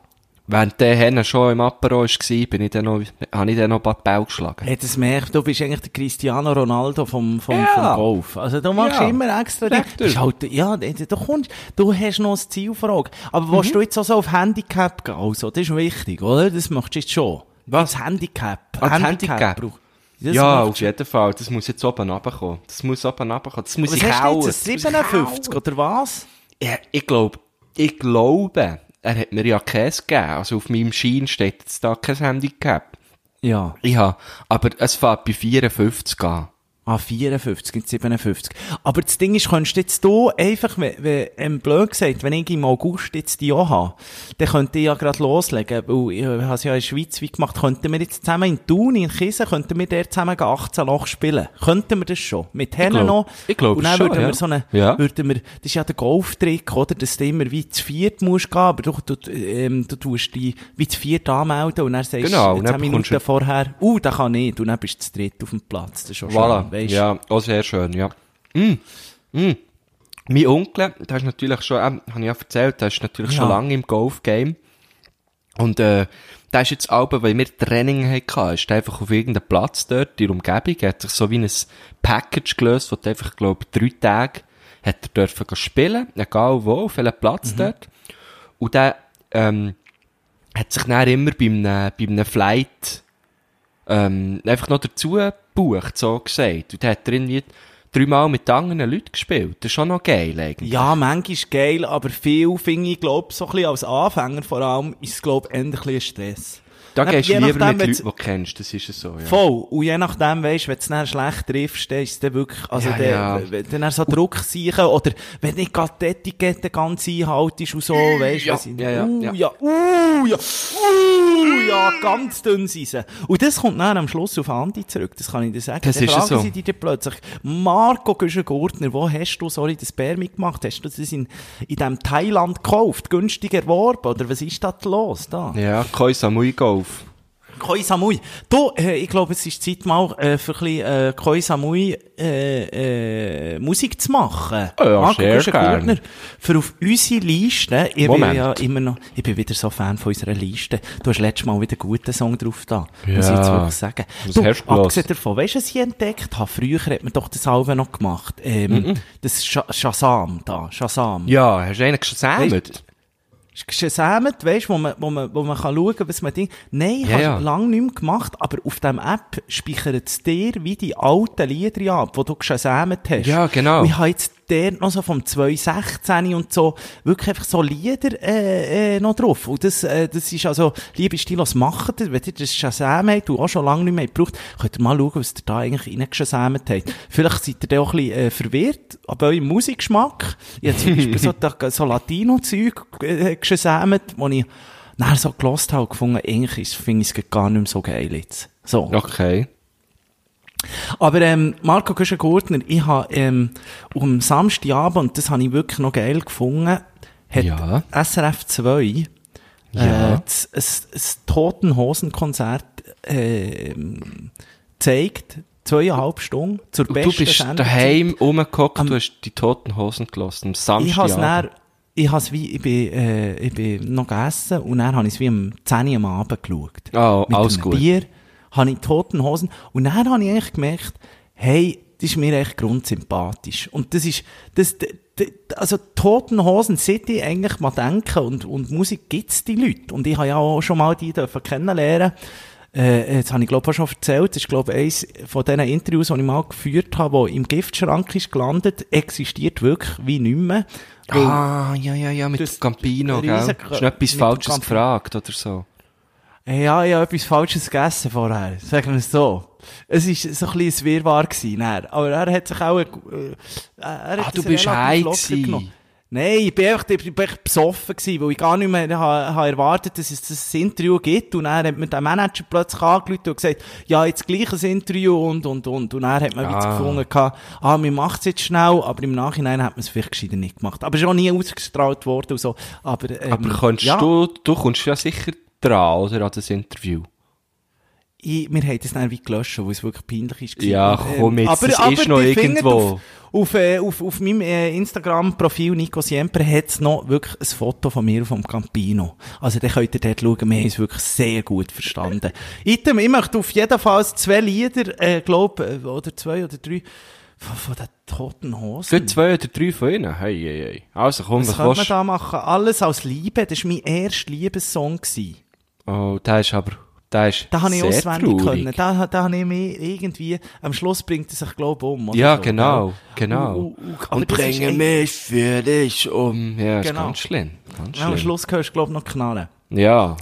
Speaker 2: Während der Henne schon im Apero war, bin ich dann noch, habe ich dann noch ein paar Bälle geschlagen.
Speaker 3: Hey, das merkt, du bist eigentlich der Cristiano Ronaldo vom, vom,
Speaker 2: Ja.
Speaker 3: vom Golf. Also, du machst
Speaker 2: Ja.
Speaker 3: immer extra Dinge. Halt, ja, du kommst, du hast noch ein Ziel vor Augen. Aber
Speaker 2: Mhm.
Speaker 3: willst du jetzt auch so auf Handicap gehen? Also, das ist wichtig, oder? Das machst du jetzt schon.
Speaker 2: Was?
Speaker 3: Das Handicap.
Speaker 2: Ah, das Handicap?
Speaker 3: brauch- Das
Speaker 2: ja, auf jeden Fall. Das muss jetzt oben runterkommen. Das muss oben runterkommen. Das muss
Speaker 3: Was
Speaker 2: ich
Speaker 3: jetzt, ein
Speaker 2: Das muss ich
Speaker 3: 57
Speaker 2: kauen.
Speaker 3: oder was?
Speaker 2: Ja, ich glaube, ich glaube, er hat mir ja Käse gegeben. Also auf meinem Schein steht jetzt da kein Handicap.
Speaker 3: Ja.
Speaker 2: Ich habe, aber es fährt bei 54 an.
Speaker 3: Ah, 54, nicht 57. Aber das Ding ist, könntest du jetzt du einfach, wenn, wenn, ähm, blöd gesagt, wenn ich im August jetzt die auch habe, dann könnte ich ja gerade loslegen, weil ich habe es ja in der Schweiz wie gemacht, könnten wir jetzt zusammen in Thun, in Kiesen, könnten wir dort zusammen gegen 18 Loch spielen. Könnten wir das schon? Mit Hennen noch?
Speaker 2: ich glaub
Speaker 3: Und dann
Speaker 2: schon,
Speaker 3: würden
Speaker 2: ja.
Speaker 3: wir so eine,
Speaker 2: Ja.
Speaker 3: würden wir, das ist ja der Golftrick, oder? Dass du immer wie zu viert musst gehen, aber du, du, ähm, du tust dich wie zu viert anmelden und dann sagst
Speaker 2: Genau, und
Speaker 3: 10
Speaker 2: dann
Speaker 3: Minuten vorher, uh, da kann ich, und dann bist du zu dritt auf dem Platz. Das ist schon
Speaker 2: Voilà.
Speaker 3: schön, weisst du?
Speaker 2: Ja, auch sehr schön, ja. Mm. Mm. Mein Onkel, der ist natürlich schon, ähm, habe ich ja erzählt, der ist natürlich schon
Speaker 3: Ja.
Speaker 2: lange im Golfgame. Und, äh, der ist jetzt auch, weil wir Training hatten, ist der einfach auf irgendeinem Platz dort, in der Umgebung, hat sich so wie ein Package gelöst, wo du einfach, glaub, drei Tage hat er dürfen spielen, egal wo, auf welchem Platz dort. Und der, ähm, hat sich dann immer bei einem, bei einem Flight, ähm, einfach noch dazu gebucht, so gesagt. Und hat er irgendwie dreimal mit anderen Leuten gespielt. Das ist schon noch geil, eigentlich.
Speaker 3: Ja, manchmal ist geil, aber viel finde ich, glaub, so ein bisschen als Anfänger vor allem, ist es, glaub, eher ein Stress.
Speaker 2: Da
Speaker 3: Dann,
Speaker 2: gehst du lieber
Speaker 3: nachdem,
Speaker 2: mit Leuten, die du kennst, das ist es so, ja.
Speaker 3: Voll. Und je nachdem, weisst, wenn du es dann schlecht triffst, dann ist es dann wirklich, also
Speaker 2: Ja,
Speaker 3: der,
Speaker 2: ja.
Speaker 3: wenn dann so Druck sicher, oder wenn du nicht gerade die Etikette ganz einhaltest und so, weisst
Speaker 2: Ja,
Speaker 3: sie-
Speaker 2: ja, ja,
Speaker 3: uh,
Speaker 2: ja.
Speaker 3: ja, uh, ja, uh, ja, ganz dünn sie. Und das kommt dann am Schluss auf Andi zurück, das kann ich dir sagen.
Speaker 2: Das
Speaker 3: Dann
Speaker 2: ist
Speaker 3: fragen
Speaker 2: so.
Speaker 3: sie dich dann plötzlich, Marco Güschen-Gurtner, wo hast du, sorry, das Bär mitgemacht? Hast du das in, in dem Thailand gekauft, günstig erworben, oder was ist da los, da?
Speaker 2: Ja, Koi Samui Golf.
Speaker 3: Koi Samui. Du, äh, ich glaube, es ist Zeit mal äh, für ein bisschen äh, Koi Samui äh, äh, Musik zu machen.
Speaker 2: Oh ja, sehr
Speaker 3: Güschen
Speaker 2: gern.
Speaker 3: Gurtner, Für auf unsere Liste, ich bin
Speaker 2: Moment.
Speaker 3: ja immer noch, ich bin wieder so Fan von unserer Liste. Du hast letztes Mal wieder einen guten Song drauf da. Muss ich
Speaker 2: Ja.
Speaker 3: jetzt wirklich sagen.
Speaker 2: Was
Speaker 3: Du,
Speaker 2: hast du
Speaker 3: abgesehen davon, weißt du, was ich entdeckt habe? Früher hat man doch das Album noch gemacht. Ähm, Das Sh Shazam da. Shazam.
Speaker 2: Ja, hast du einen gesammelt?
Speaker 3: Gesammelt, weißt, wo man, wo man, wo man kann schauen, was man denkt. Nein, ich
Speaker 2: Ja,
Speaker 3: habe
Speaker 2: ja.
Speaker 3: lange nicht mehr gemacht, aber auf dem App speichert es dir wie die alten Lieder ab, die du gesammelt hast.
Speaker 2: Ja, genau.
Speaker 3: Und ich habe jetzt dort noch so vom 2016 und so wirklich einfach so Lieder äh, äh, noch drauf. Und das, äh, das ist also, liebe Stilos, macht das, wenn ihr das Shazam habt und auch schon lange nicht mehr gebraucht, könnt ihr mal schauen, was ihr da eigentlich reingesammelt habt. Vielleicht seid ihr da auch ein bisschen äh, verwirrt ab eurem Musikgeschmack. Ich habe zum Beispiel so, so Latino-Zeug äh, wo ich nachher so gelost habe und gefunden, eigentlich finde ich es gar nicht mehr so geil jetzt. So.
Speaker 2: Okay.
Speaker 3: Aber ähm, Marco Güschen-Gurtner, ich habe ähm, am Samstagabend, und das habe ich wirklich noch geil gefunden, hat
Speaker 2: Ja.
Speaker 3: SRF 2
Speaker 2: Ja.
Speaker 3: äh, das, ein, ein Toten-Hosen-Konzert ähm, gezeigt, zweieinhalb Stunden, zur
Speaker 2: Und
Speaker 3: besten
Speaker 2: du bist
Speaker 3: Sendezeit.
Speaker 2: daheim rumgehockt, du hast die toten Hosen gelassen, am
Speaker 3: Ich habe es
Speaker 2: Samstag.
Speaker 3: dann, ich has wie, ich bin, äh, ich bin noch gegessen und dann habe ich es wie am 10 Uhr am Abend geschaut.
Speaker 2: Oh,
Speaker 3: Mit
Speaker 2: alles gut.
Speaker 3: Bier, habe ich toten Hosen und dann habe ich eigentlich gemerkt, hey, das ist mir echt grundsympathisch. Und das ist, das, also toten Hosen sollte ich eigentlich mal denken und, und Musik gibt's die Leute. Und ich habe ja auch schon mal die dürfen kennenlernen. Äh, jetzt habe ich glaube ich auch schon erzählt, das ist glaube ich eines von diesen Interviews, die ich mal geführt habe, wo im Giftschrank ist gelandet, existiert wirklich wie nicht mehr.
Speaker 2: Ah, ja, ja, ja, mit
Speaker 3: Das
Speaker 2: Campino, gell? noch etwas Falsches gefragt oder so?
Speaker 3: Ja, ich habe etwas Falsches gegessen vorher. Sagen wir es so. Es war so ein bisschen ein Wirrwarr gewesen. Aber er hat sich auch, äh, er hat
Speaker 2: Ah, du bist high
Speaker 3: genommen. Nein, ich bin einfach, ich bin echt besoffen gewesen, weil ich gar nicht mehr ha, ha erwartet, dass es das Interview gibt. Und dann hat mir der Manager plötzlich angerufen und gesagt, ja, jetzt gleich ein Interview und, und, und. Und dann hat man
Speaker 2: Ah.
Speaker 3: wieder gefunden, ah, man macht es jetzt schnell, aber im Nachhinein hat man es vielleicht gescheiter nicht gemacht. Aber es ist auch nie ausgestrahlt worden und so. Aber, ähm,
Speaker 2: Aber kannst
Speaker 3: ja.
Speaker 2: du, du kommst ja sicher dran, oder, an das Interview.
Speaker 3: Ich, wir haben das dann wie gelöscht, weil es wirklich peinlich ist.
Speaker 2: Ja,
Speaker 3: Und,
Speaker 2: komm jetzt, das ist noch irgendwo.
Speaker 3: Auf, auf, äh, auf, auf meinem äh, Instagram-Profil Nico Siempre hat es noch wirklich ein Foto von mir vom Campino. Also, dann könnt ihr dort schauen, wir haben es wirklich sehr gut verstanden. Item, ich möchte auf jeden Fall zwei Lieder, äh, glaub, äh, oder zwei oder drei, von, von den toten Hosen.
Speaker 2: Für zwei oder drei von ihnen? Hey, hey, hey. Also komm,
Speaker 3: Was
Speaker 2: was
Speaker 3: könnte man da machen? Alles aus Liebe, das war mein erster Liebessong. Gewesen.
Speaker 2: Oh, der ist aber, der ist
Speaker 3: Da habe ich
Speaker 2: sehr
Speaker 3: auswendig
Speaker 2: traurig.
Speaker 3: können. Da, da habe ich mich irgendwie, am Schluss bringt es sich, glaube ich, um. oder
Speaker 2: Ja,
Speaker 3: so,
Speaker 2: genau, genau.
Speaker 3: Und, und, und, aber
Speaker 2: Und
Speaker 3: das ist
Speaker 2: bringe
Speaker 3: echt-
Speaker 2: mich für dich um. Ja, ist
Speaker 3: Genau.
Speaker 2: ganz schlimm. Ganz
Speaker 3: Ja, am. Schluss hörst du, glaube ich, noch knallen.
Speaker 2: Ja.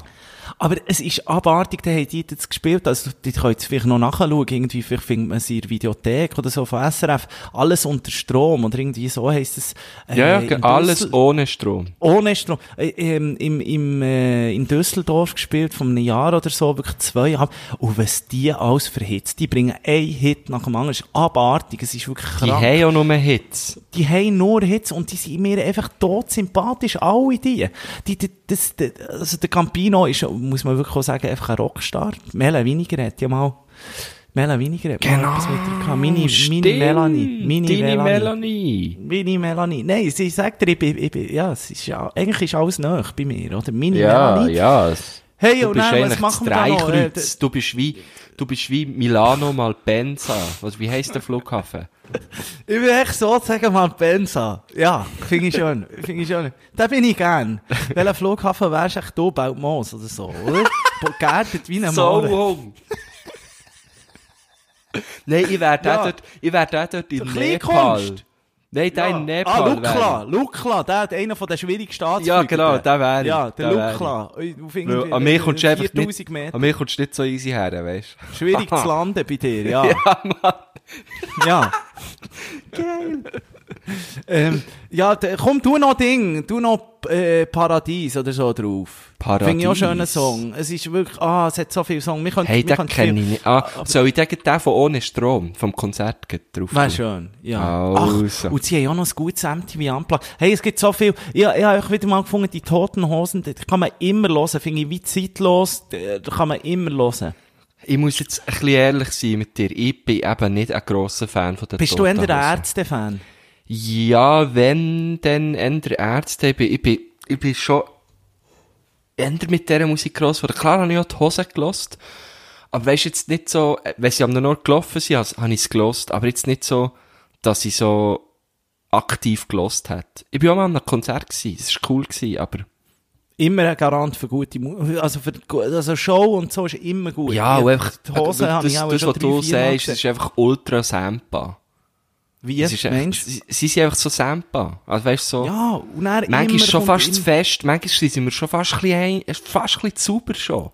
Speaker 3: Aber es ist abartig, da haben die jetzt gespielt, also die können jetzt vielleicht noch nachschauen, irgendwie, vielleicht findet man sie in der Videothek oder so von SRF, alles unter Strom oder irgendwie so heisst es. äh,
Speaker 2: Ja, ja, alles
Speaker 3: Düssel-
Speaker 2: ohne Strom.
Speaker 3: Ohne Strom. Äh, ähm, im, im, äh, in Düsseldorf gespielt, von einem Jahr oder so, wirklich zweieinhalb. Und was die alles verhitzt, die bringen einen Hit nach dem anderen. Es ist abartig, es ist wirklich
Speaker 2: Die
Speaker 3: krank.
Speaker 2: haben ja nur Hits.
Speaker 3: die haben nur Hits und die sind mir einfach tot sympathisch, alle die. die, die das, das, also der Campino ist, muss man wirklich auch sagen, einfach ein Rockstar. Mela Winiger hat ja mal, Mela Winiger hat mal etwas mit ihr gehabt. Mini, Mini. Melanie. Mini Melanie. Mini Melanie. Nein, sie sagt dir, ich bin, ich bin, ja, es ist ja, eigentlich ist alles nah bei mir, oder? Mini
Speaker 2: Ja,
Speaker 3: Melanie.
Speaker 2: ja. es-
Speaker 3: Hey,
Speaker 2: Du
Speaker 3: und
Speaker 2: bist
Speaker 3: dann, was machen wir da noch? Äh.
Speaker 2: Du bist wie, du bist wie Milano mal Benza. Was, wie heisst der Flughafen?
Speaker 3: Ich will echt sozusagen mal Benza. Ja, finde ich schön. Finde ich schön. Da bin ich gern. Welcher Flughafen wärst du echt du, Beltmoos oder so, oder? Geerdet wie ein Moor.
Speaker 2: hung. Nein, ich wär der
Speaker 3: Ja.
Speaker 2: dort, ich wär dort in Nepal.
Speaker 3: Kleinkunst.
Speaker 2: Nein, der in Nepal.
Speaker 3: Ah,
Speaker 2: wäre
Speaker 3: Lukla, Lukla, der hat einer von den schwierigen Staatsflügen.
Speaker 2: Ja, genau, der wäre ich,
Speaker 3: Ja, der Lukla.
Speaker 2: Weil An mir kommst du einfach
Speaker 3: 4000
Speaker 2: nicht,
Speaker 3: Meter.
Speaker 2: an mir kommst du nicht so easy her, weißt du.
Speaker 3: Schwierig zu landen bei dir, ja.
Speaker 2: Ja, Mann.
Speaker 3: Ja. Geil. ähm, ja, komm, du noch Ding, du noch äh, Paradies oder so drauf.
Speaker 2: Paradies.
Speaker 3: Finde ich auch einen schönen Song. Es ist wirklich, ah, es hat so viele Songs. Wir können,
Speaker 2: Hey,
Speaker 3: wir
Speaker 2: den kenne ich nicht. Ah, soll ich den, den von ohne Strom, vom Konzert gleich drauf
Speaker 3: Wäre schön, ja.
Speaker 2: Also.
Speaker 3: Ach, und sie haben auch noch ein gutes MTV Unplugged. Hey, es gibt so viel. Ich, ich habe euch wieder mal gefunden, die Toten Hosen, das kann man immer hören. Finde ich wie zeitlos, da kann man immer hören.
Speaker 2: Ich muss jetzt ein bisschen ehrlich sein mit dir. Ich bin eben nicht ein grosser Fan von der
Speaker 3: Bist du eher
Speaker 2: Toten
Speaker 3: der
Speaker 2: Hosen.
Speaker 3: Ärzte-Fan?
Speaker 2: Ja, wenn, dann eher Ärzte. Ich bin, ich bin, ich bin schon eher mit dieser Musik gross geworden. Klar habe ich auch die Hose gelost. Aber weisst jetzt nicht so, äh, wenn sie am Nord gelaufen sind, habe ich es gelost. Aber jetzt nicht so, dass ich so aktiv gelost hat. Ich bin auch mal an einem Konzert gewesen. Es war cool gewesen, aber
Speaker 3: Immer ein Garant für gute Musik. Also für also Show und so ist immer gut.
Speaker 2: ja, und einfach,
Speaker 3: die Hose
Speaker 2: das,
Speaker 3: habe ich auch
Speaker 2: das,
Speaker 3: schon
Speaker 2: was du sagst, ist einfach ultra Sampa.
Speaker 3: Wie,
Speaker 2: ist
Speaker 3: Mensch?
Speaker 2: sie, sie sind einfach so Sampa. Also weißt du, so.
Speaker 3: Ja, und dann
Speaker 2: Manchmal ist schon fast zu fest, manchmal sind wir schon fast ein bisschen, fast ein bisschen zu sauber schon.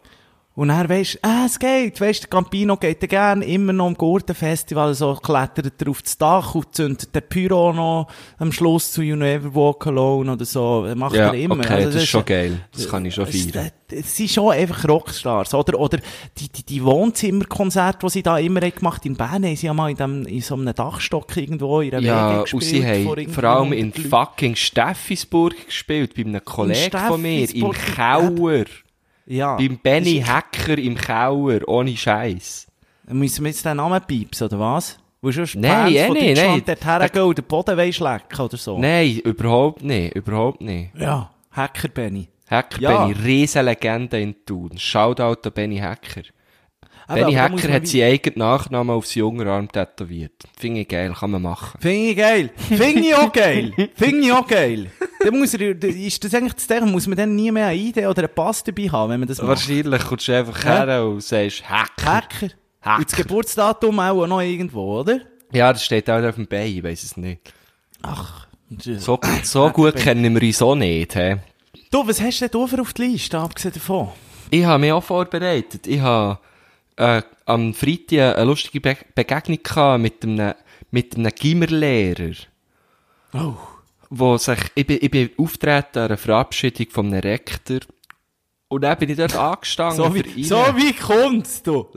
Speaker 3: Und dann weisst du, ah, es geht, weisst, der Campino geht ja gern immer noch am Gurtenfestival, so klettert er auf das Dach und zündet der Pyro noch am Schluss zu You Never Walk Alone oder so, Das macht er immer.
Speaker 2: okay,
Speaker 3: Also
Speaker 2: das ist schon geil. Das kann ich schon
Speaker 3: es-
Speaker 2: feiern.
Speaker 3: Es sind schon einfach Rockstars, oder? Oder die, die, die Wohnzimmerkonzerte, die sie da immer haben gemacht in Bern, haben sie ja mal in, dem, in so einem Dachstock irgendwo in einer
Speaker 2: Ja,
Speaker 3: WG
Speaker 2: und
Speaker 3: gespielt.
Speaker 2: sie haben
Speaker 3: vor
Speaker 2: allem in
Speaker 3: 100 Leuten.
Speaker 2: fucking Steffisburg gespielt, bei einem Kollegen von mir, im
Speaker 3: Steffisburg,
Speaker 2: Keller.
Speaker 3: Ja.
Speaker 2: Beim Benny
Speaker 3: ist-
Speaker 2: Hacker im Keller, ohne Scheiß.
Speaker 3: Müssen wir jetzt den Namen piepsen, oder was? Du schon
Speaker 2: Nein,
Speaker 3: Fans
Speaker 2: eh
Speaker 3: von
Speaker 2: nicht,
Speaker 3: Deutschland
Speaker 2: nein.
Speaker 3: dort hergehen und den Boden wollen schlecken oder so?
Speaker 2: Nein, überhaupt nicht, überhaupt nicht.
Speaker 3: Ja. Hacker Benny.
Speaker 2: Hacker
Speaker 3: Ja.
Speaker 2: Benny, Riesenlegende in Thun. Shoutout an Benny Hacker.
Speaker 3: Aber-
Speaker 2: Benny Hacker hat seinen eigenen Nachnamen aufs junge Arm tätowiert. Finde ich geil, kann man machen.
Speaker 3: Finde ich geil. Finde ich auch geil. Finde ich auch geil. Dann muss er, ist das eigentlich das Ding, muss man dann nie mehr eine Idee oder einen Pass dabei haben, wenn man das macht?
Speaker 2: Wahrscheinlich kommst du einfach
Speaker 3: Hä?
Speaker 2: her und sagst Hacker.
Speaker 3: Hacker.
Speaker 2: Hacker.
Speaker 3: Und das Geburtsdatum auch noch irgendwo, oder?
Speaker 2: Ja, das steht auch auf dem Bein, ich weiss es nicht.
Speaker 3: Ach.
Speaker 2: So, so gut kennen wir uns auch nicht, hä?
Speaker 3: Du, was hast denn du für auf die Liste, abgesehen davon?
Speaker 2: Ich habe mich auch vorbereitet. Ich habe äh, am Freitag eine lustige Be Begegnung gehabt mit einem, mit einem Gimmerlehrer.
Speaker 3: Oh.
Speaker 2: Wo sich, ich bin, ich bin auftreten an einer Verabschiedung von einem Rektor. Und dann bin ich dort angestanden.
Speaker 3: So wie, so wie kommst du?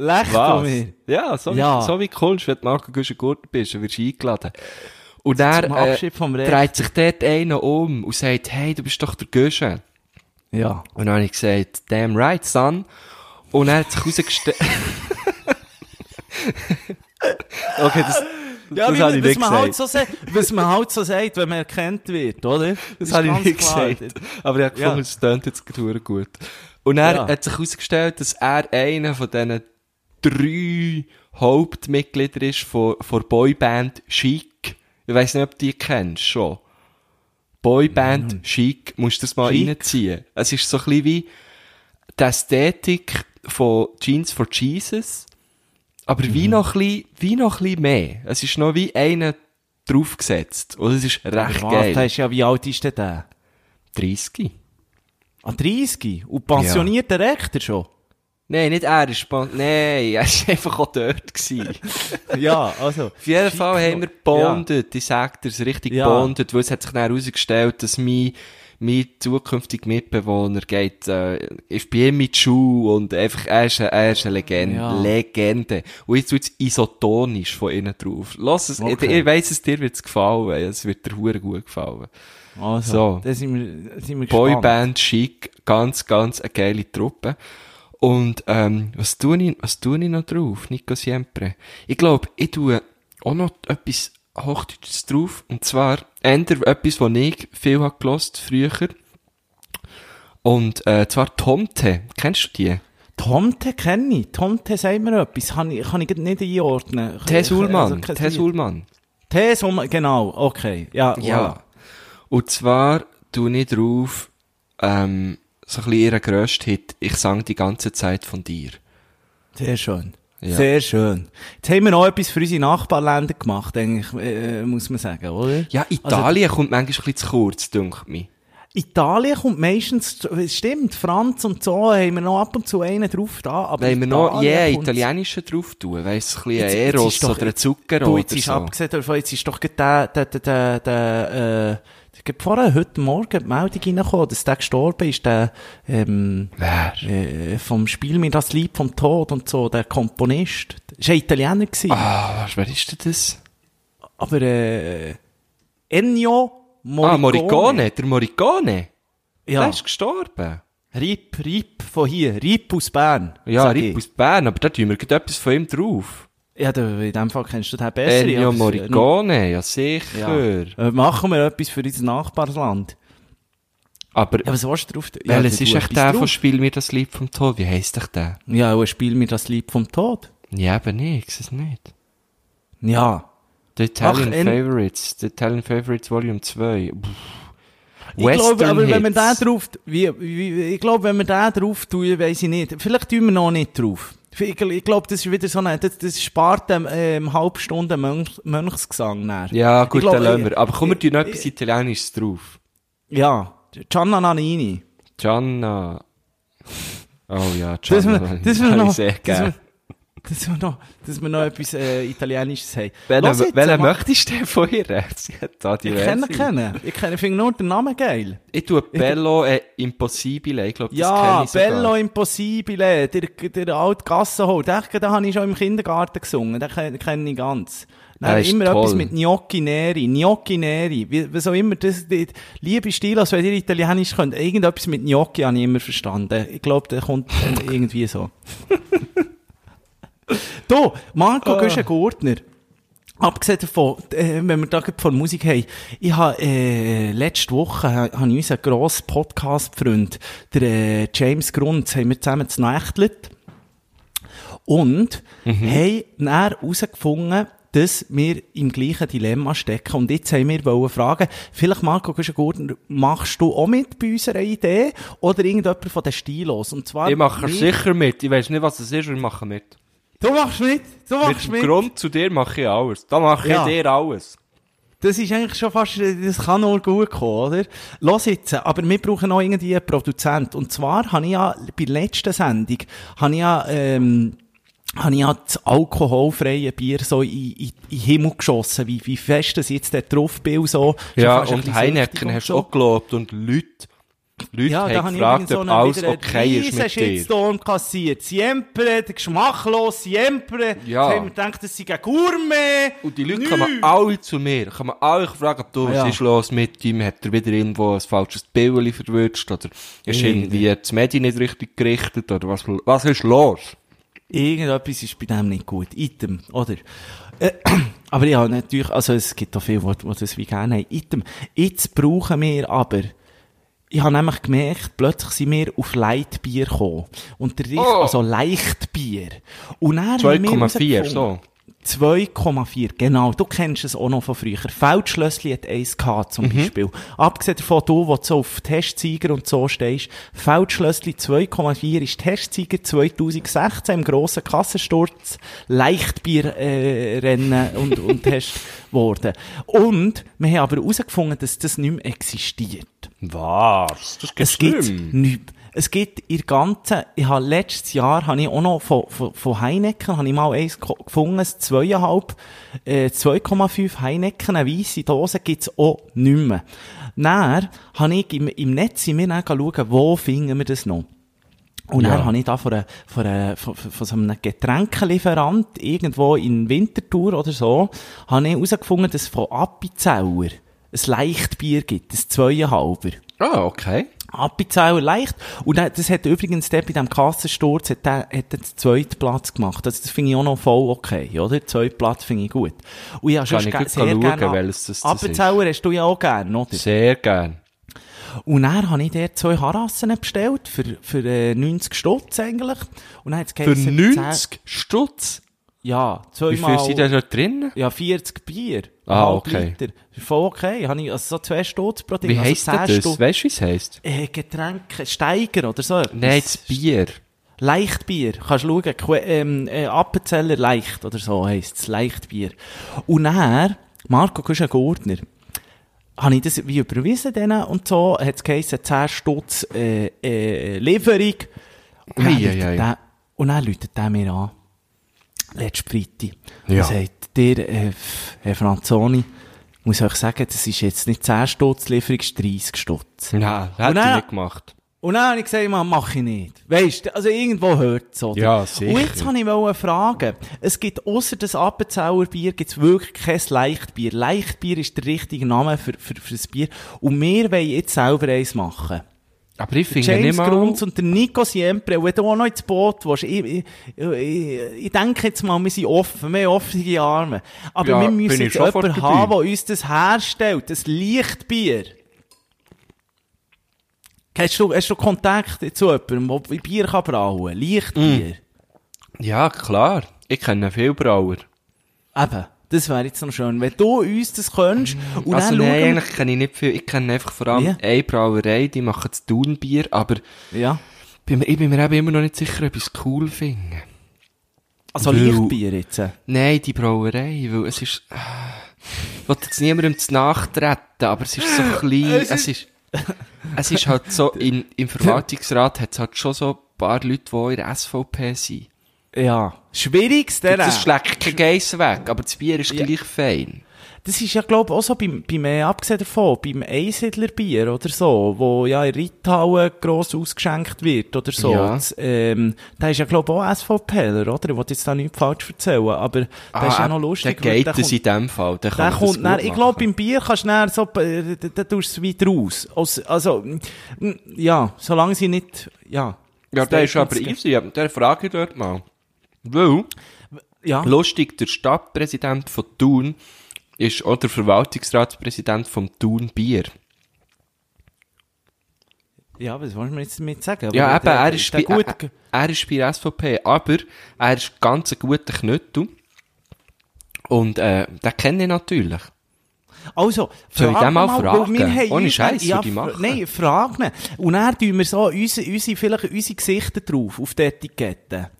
Speaker 3: Du mir?
Speaker 2: Ja, so,
Speaker 3: Ja.
Speaker 2: Wie, so wie kommst, wenn du Marco Güschen-Gurt bist, dann wirst du eingeladen. Und dann äh,
Speaker 3: vom
Speaker 2: dreht sich dort einer um und sagt, hey, du bist doch der Güschen.
Speaker 3: Ja.
Speaker 2: Und dann habe ich gesagt, damn right, son. Und er hat sich herausgestellt... okay, das,
Speaker 3: Ja,
Speaker 2: das
Speaker 3: wie,
Speaker 2: habe ich
Speaker 3: was,
Speaker 2: nicht
Speaker 3: man
Speaker 2: gesagt.
Speaker 3: halt so sagt, was man halt so sagt, wenn man erkannt wird, oder?
Speaker 2: das
Speaker 3: ist
Speaker 2: habe ich nicht
Speaker 3: klar.
Speaker 2: gesagt. Aber ich habe
Speaker 3: Ja.
Speaker 2: gefunden, es klingt jetzt gerade gut. Und er
Speaker 3: Ja.
Speaker 2: hat sich herausgestellt, dass er einer von diesen drei Hauptmitgliedern ist von, von Boyband Chic. Ich weiss nicht, ob du die kennst, schon. Boyband Chic, musst du das mal
Speaker 3: Chic?
Speaker 2: reinziehen. Es ist so ein bisschen wie die Ästhetik von Jeans for Jesus, aber wie noch ein bisschen, wie noch ein bisschen mehr. Es ist noch wie einer draufgesetzt. Und es ist recht
Speaker 3: Was,
Speaker 2: geil.
Speaker 3: der ist ja, wie alt ist denn der?
Speaker 2: 30.
Speaker 3: Ah, 30? Und pensionierter Rechter schon?
Speaker 2: Nein, nicht er ist Nein, er war einfach auch dort.
Speaker 3: Ja, also.
Speaker 2: Auf jeden Fall haben wir bondet. Ich sag dir, es richtig
Speaker 3: Ja.
Speaker 2: bondet, weil es hat sich dann herausgestellt, dass mein, mein zukünftiger Mitbewohner geht, äh, ist bei ihm mit Schuh und einfach, er ist, eine- er ist eine Legende.
Speaker 3: Ja.
Speaker 2: Legende. Und jetzt tut's isotonisch von innen drauf. Lass es,
Speaker 3: Okay.
Speaker 2: ich, ich weiss, es dir wird's gefallen. Es wird dir hure gut gefallen.
Speaker 3: Also,
Speaker 2: So.
Speaker 3: da sind wir, sind wir gespannt.
Speaker 2: Boyband Chic, ganz, ganz eine geile Truppe. Und, ähm, was tue ich, was tue ich noch drauf? Nico Siempre. Ich glaube, ich tue auch noch etwas Hochdeutsches drauf. Und zwar, ändere etwas, was ich viel habe gelost früher. Und, äh, zwar Tomte. Kennst du die?
Speaker 3: Tomte kenne ich. Tomte sagt mir etwas. Kann ich, kann ich nicht einordnen.
Speaker 2: Tess Ullmann.
Speaker 3: Also, Lied.
Speaker 2: Ullmann.
Speaker 3: Tess Ullmann, genau. Okay. Ja,
Speaker 2: Ja. Und zwar tue ich drauf, ähm, so ein bisschen ihren grössten Hit. Ich sang die ganze Zeit von dir.
Speaker 3: voilà. Sehr schön.
Speaker 2: Ja.
Speaker 3: Sehr schön. Jetzt haben wir noch etwas für unsere Nachbarländer gemacht, eigentlich, äh, muss man sagen, oder?
Speaker 2: Ja, Italien kommt manchmal ein bisschen zu kurz, dünkt mich.
Speaker 3: Italien kommt meistens, es stimmt, Franz und so haben wir noch ab und zu einen drauf da, aber
Speaker 2: Wenn wir noch
Speaker 3: Italien
Speaker 2: yeah, italienischen drauf tun, weiss, ein bisschen
Speaker 3: Jetzt- jetzt
Speaker 2: Eros
Speaker 3: ist doch-
Speaker 2: oder ein Zucker
Speaker 3: Du, jetzt ist
Speaker 2: so.
Speaker 3: abgesehen davon, jetzt ist doch der, der, der, der, äh, vorher, heute Morgen die Meldung reingekommen, dass der gestorben ist, der, ähm, äh, vom Spiel mir das Lied vom Tod und so, der Komponist. Das war ein Italiener gewesen.
Speaker 2: Ah, was, wer ist denn das?
Speaker 3: Aber, äh, Ennio Morricone.
Speaker 2: Ah, Morricone, der Morricone.
Speaker 3: Ja.
Speaker 2: Der ist gestorben.
Speaker 3: Rip, Rip von hier, Rip aus Bern.
Speaker 2: Ja, Rip
Speaker 3: ich.
Speaker 2: aus Bern, aber da tun wir etwas von ihm drauf.
Speaker 3: Ja, da, in dem Fall kennst du den besser.
Speaker 2: Ennio
Speaker 3: Ja,
Speaker 2: Morricone, ja
Speaker 3: Ja.
Speaker 2: sicher.
Speaker 3: Äh, machen wir etwas für unser Nachbarland.
Speaker 2: Aber
Speaker 3: Ja, was willst du drauf?
Speaker 2: welches
Speaker 3: du
Speaker 2: ist echt der
Speaker 3: drauf.
Speaker 2: von Spiel mir das Lied vom Tod? Wie heisst echt der?
Speaker 3: Ja, und spiel mir das Lied vom Tod.
Speaker 2: Ja, eben nicht, ich es nicht.
Speaker 3: Ja.
Speaker 2: The Italian
Speaker 3: Ach,
Speaker 2: Favorites, The Italian Favorites Volume 2. Pff.
Speaker 3: Ich glaube, aber wenn man da drauf, wie, wie, ich glaube, wenn wir da drauf tun, weiss ich nicht. Vielleicht tun wir noch nicht drauf. Ich, ich glaube, das ist wieder so ein, das, das spart dem, ähm, halbe Stunde Mönch, Mönchsgesang nach.
Speaker 2: Ja, gut,
Speaker 3: glaub,
Speaker 2: dann lassen wir. Aber komm, wir tun noch etwas Italienisches drauf.
Speaker 3: Ja. Gianna Nannini.
Speaker 2: Gianna. Oh ja,
Speaker 3: Das
Speaker 2: Gianna.
Speaker 3: das
Speaker 2: Habe
Speaker 3: noch,
Speaker 2: ich sehr
Speaker 3: dass
Speaker 2: gerne.
Speaker 3: wir, dass wir noch, dass wir noch etwas, äh, Italienisches haben.
Speaker 2: Welchen, welchen möchtest du denn von ihr? Sie hat da
Speaker 3: Ich
Speaker 2: diverse.
Speaker 3: kenne kennen. Ich kenne, ich finde nur den Namen geil.
Speaker 2: Ich tue Bello äh, Impossibile, ich glaube, das
Speaker 3: Ja,
Speaker 2: kenne ich.
Speaker 3: Bello Impossibile, der, der alte Gassenholt, den, den habe ich schon im Kindergarten gesungen, den kenne kenn ich ganz. Dann
Speaker 2: ist
Speaker 3: immer
Speaker 2: toll.
Speaker 3: etwas mit Gnocchi Neri, Gnocchi Neri, wie, was auch immer, das, die, liebe Stilos, wenn ihr Italienisch könnt, irgendetwas mit Gnocchi habe ich immer verstanden. Ich glaube, der kommt irgendwie so. du, Marco
Speaker 2: Ah.
Speaker 3: Güschen-Gurtner. Abgesehen davon, äh, wenn wir da von Musik haben, ich habe, äh, letzte Woche ha- habe ich unseren grossen Podcast-Freund, der äh, James Grunz, haben wir zusammen zu Nächtlet und haben dann herausgefunden, dass wir im gleichen Dilemma stecken. Und jetzt haben wir wollen fragen, vielleicht Marco Güschen-Gurtner, machst du auch mit bei unserer Idee oder irgendjemand von den Stilos? Und zwar
Speaker 2: Ich mache sicher mit. Ich weiß nicht, was es ist, aber ich mache mit.
Speaker 3: Du machst mit, du
Speaker 2: Mit
Speaker 3: machst
Speaker 2: dem
Speaker 3: mit.
Speaker 2: Grund zu dir mache ich alles. Da mache
Speaker 3: Ja.
Speaker 2: ich dir alles.
Speaker 3: Das ist eigentlich schon fast, das kann nur gut kommen, oder? Los jetzt, aber wir brauchen noch irgendwie einen Produzent. Und zwar habe ich ja, bei der letzten Sendung, habe ich ja, ähm, habe ich ja das alkoholfreie Bier so in, in, in den Himmel geschossen, wie, wie fest das jetzt der drauf bin, so.
Speaker 2: Ja, und Heineken hast du auch gelobt und Leute, Leute
Speaker 3: Ja, da
Speaker 2: haben gefragt,
Speaker 3: so
Speaker 2: ob alles okay ist mit dir.
Speaker 3: Shitstorm kassiert. Siempre, der geschmacklos, siempre.
Speaker 2: Ja.
Speaker 3: Jetzt haben wir gedacht, das sei ein Gourmet.
Speaker 2: Und die Leute
Speaker 3: Nü.
Speaker 2: kommen alle zu mir, kommen alle fragen, du, was
Speaker 3: Ja.
Speaker 2: ist los mit ihm, hat er wieder irgendwo ein falsches Billeli verwünscht, oder ist
Speaker 3: Irgendwie.
Speaker 2: irgendwie das Medi nicht richtig gerichtet, oder was, was ist los?
Speaker 3: Irgendetwas ist bei dem nicht gut. Item, oder? Äh, aber ja, natürlich, also es gibt auch viele, die das wie gerne haben. Item. Jetzt brauchen wir aber, ich habe nämlich gemerkt, plötzlich sind wir auf Leitbier gekommen. Und der Richt,
Speaker 2: Oh.
Speaker 3: also Leichtbier. Und wir
Speaker 2: 2,4,
Speaker 3: herausgefunden-
Speaker 2: so.
Speaker 3: 2,4, genau. Du kennst es auch noch von früher. Feldschlössli hat 1 gehabt, zum
Speaker 2: Mhm.
Speaker 3: Beispiel. Abgesehen davon, du, wo so auf Testsieger und so stehst. Feldschlössli 2,4 ist Testsieger 2016 im grossen Kassensturz Leichtbier, äh, und, und Test geworden. Und wir haben aber herausgefunden, dass das nicht mehr existiert.
Speaker 2: Was? Das
Speaker 3: Es gibt nichts. Es gibt in der ganzen, ich habe letztes Jahr, habe ich auch noch von, von, von Heineken, habe ich mal eins ge- gefunden, ein 2,5, äh, 2,5 Heineken, eine weisse Dose gibt's auch nicht mehr. Dann habe ich im, im Netz, wir dann schauen, wo finden wir das noch. Und
Speaker 2: Ja.
Speaker 3: dann habe ich da von, einer, von, einer, von, von so einem Getränkelieferant irgendwo in Winterthur oder so, habe ich herausgefunden, dass es von Appenzeller ein Leichtbier gibt, ein Zweieinhalber.
Speaker 2: Ah, okay.
Speaker 3: Appenzeller leicht. Und das hat übrigens der bei diesem Kassensturz hat der, hat der den zweiten Platz gemacht. Also das finde ich auch noch voll okay, oder? Den zweiten Platz finde ich gut. Und
Speaker 2: ich
Speaker 3: ge-
Speaker 2: gut schauen, welches das- das
Speaker 3: Appenzeller hast du ja auch gern, oder?
Speaker 2: Sehr gern.
Speaker 3: Und dann habe ich dort zwei Harassen bestellt, für, für äh, 90 Stutz eigentlich. Und dann hat's
Speaker 2: Für
Speaker 3: geheißen,
Speaker 2: 90 Stutz?
Speaker 3: 10 Ja,
Speaker 2: Wie
Speaker 3: zweimal.
Speaker 2: viel sind da schon drin?
Speaker 3: Ja, 40 Bier.
Speaker 2: Ah, okay.
Speaker 3: Liter. Voll okay. Habe ich, also so zwei Stutz pro Ding.
Speaker 2: Wie
Speaker 3: also
Speaker 2: heisst
Speaker 3: 10
Speaker 2: das? Weißt du, wie es heisst?
Speaker 3: Äh, Getränke, Steiger oder so.
Speaker 2: Nein, das Bier.
Speaker 3: Leichtbier. Kannst schauen, Que- ähm, äh, Appenzeller Leicht oder so heisst es. Leichtbier. Und nachher, Marco Kuschen-Gurtner, habe ich das wie überwiesen denen und so, hat es geheißen, 10 Stutz, äh, äh, Lieferung. Und dann,
Speaker 2: ei.
Speaker 3: der- und dann läutet der mir an. Letzte Freitag.
Speaker 2: Ja.
Speaker 3: Und sagt, dir, äh, Herr Franzoni, muss ich euch sagen, das ist jetzt nicht 10 Stutz Lieferung, ist 30 Stutz.
Speaker 2: Nein, hätte
Speaker 3: Und
Speaker 2: ich nicht gemacht.
Speaker 3: Und dann habe ich gesagt, man, mach ich nicht. Weisst, also irgendwo hört es, oder?
Speaker 2: Ja, sicher.
Speaker 3: Und jetzt wollte ich wollte fragen. Es gibt, ausser das Appenzauer Bier, gibt es wirklich kein Leichtbier. Leichtbier ist der richtige Name für, für, für das Bier. Und wir wollen jetzt selber eins machen.
Speaker 2: Aber ich finde
Speaker 3: James
Speaker 2: nicht mal...
Speaker 3: Grunz und der Nico Siempre, wenn du auch noch ins Boot willst, ich, ich, ich, ich denke jetzt mal, wir sind offen, wir haben offene Arme. Aber
Speaker 2: Ja,
Speaker 3: wir müssen jetzt jemanden haben, der uns das herstellt, das Leichtbier. Hast du, hast du Kontakt zu jemandem, der Bier kann brauen
Speaker 2: Mm.
Speaker 3: Leichtbier?
Speaker 2: Ja, klar. Ich kenne viel Brauer.
Speaker 3: Eben. Das wäre jetzt noch schön. Wenn du uns das könntest, und
Speaker 2: also
Speaker 3: dann
Speaker 2: nein,
Speaker 3: schauen
Speaker 2: eigentlich kenne ich nicht viel. Ich kenne einfach vor allem
Speaker 3: Wie?
Speaker 2: eine Brauerei, die machen das Thunbier, aber
Speaker 3: Ja.
Speaker 2: ich bin mir eben immer noch nicht sicher, ob ich es cool finde.
Speaker 3: Also
Speaker 2: Weil-
Speaker 3: Leichtbier jetzt.
Speaker 2: Nein, die Brauerei, weil es ist... äh, Ich will jetzt niemandem zu nachtreten, aber es ist so klein,
Speaker 3: Es
Speaker 2: es ist... Es ist halt so, in, im Verwaltungsrat hat es halt schon so ein paar Leute, die in der SVP sind.
Speaker 3: Ja. Schwierigste,
Speaker 2: Das schlägt kein Geiss weg, aber das Bier ist
Speaker 3: Ja.
Speaker 2: gleich fein.
Speaker 3: Das ist ja, glaube ich, auch so beim, beim äh, abgesehen davon, beim Einsiedlerbier oder so, wo ja in Ritthauen gross ausgeschenkt wird oder so.
Speaker 2: Ja.
Speaker 3: Das, ähm, der ist ja, glaube ich, auch SVPler, oder? Ich will jetzt da nichts falsch erzählen, aber der ist ja noch lustig.
Speaker 2: Der Ah, geht es in dem Fall. Der,
Speaker 3: Der kommt
Speaker 2: das
Speaker 3: dann, ich glaube, beim Bier kannst du dann so, äh, da, da tust du es weit raus. Also, also, ja, solange sie nicht, ja.
Speaker 2: Ja, der ist aber easy. Der frage ich dort mal. Weil,
Speaker 3: Ja.
Speaker 2: lustig, der Stadtpräsident von Thun ist auch der Verwaltungsratspräsident vom Thun Bier.
Speaker 3: Ja, was wollen wir jetzt damit sagen?
Speaker 2: Ja,
Speaker 3: Aber
Speaker 2: eben,
Speaker 3: der-
Speaker 2: er ist, bei,
Speaker 3: gut,
Speaker 2: er, er ist bei der SVP, aber er ist ganz ein guter Knüttel. Und, äh, den kenne ich natürlich.
Speaker 3: Also,
Speaker 2: Soll ich den mal fragen? Ohne Scheiß,
Speaker 3: ja,
Speaker 2: würde ich machen.
Speaker 3: Nein, frag ihn. Und dann tun wir so unsere, unsere, vielleicht unsere Gesichter drauf, auf die Etikette.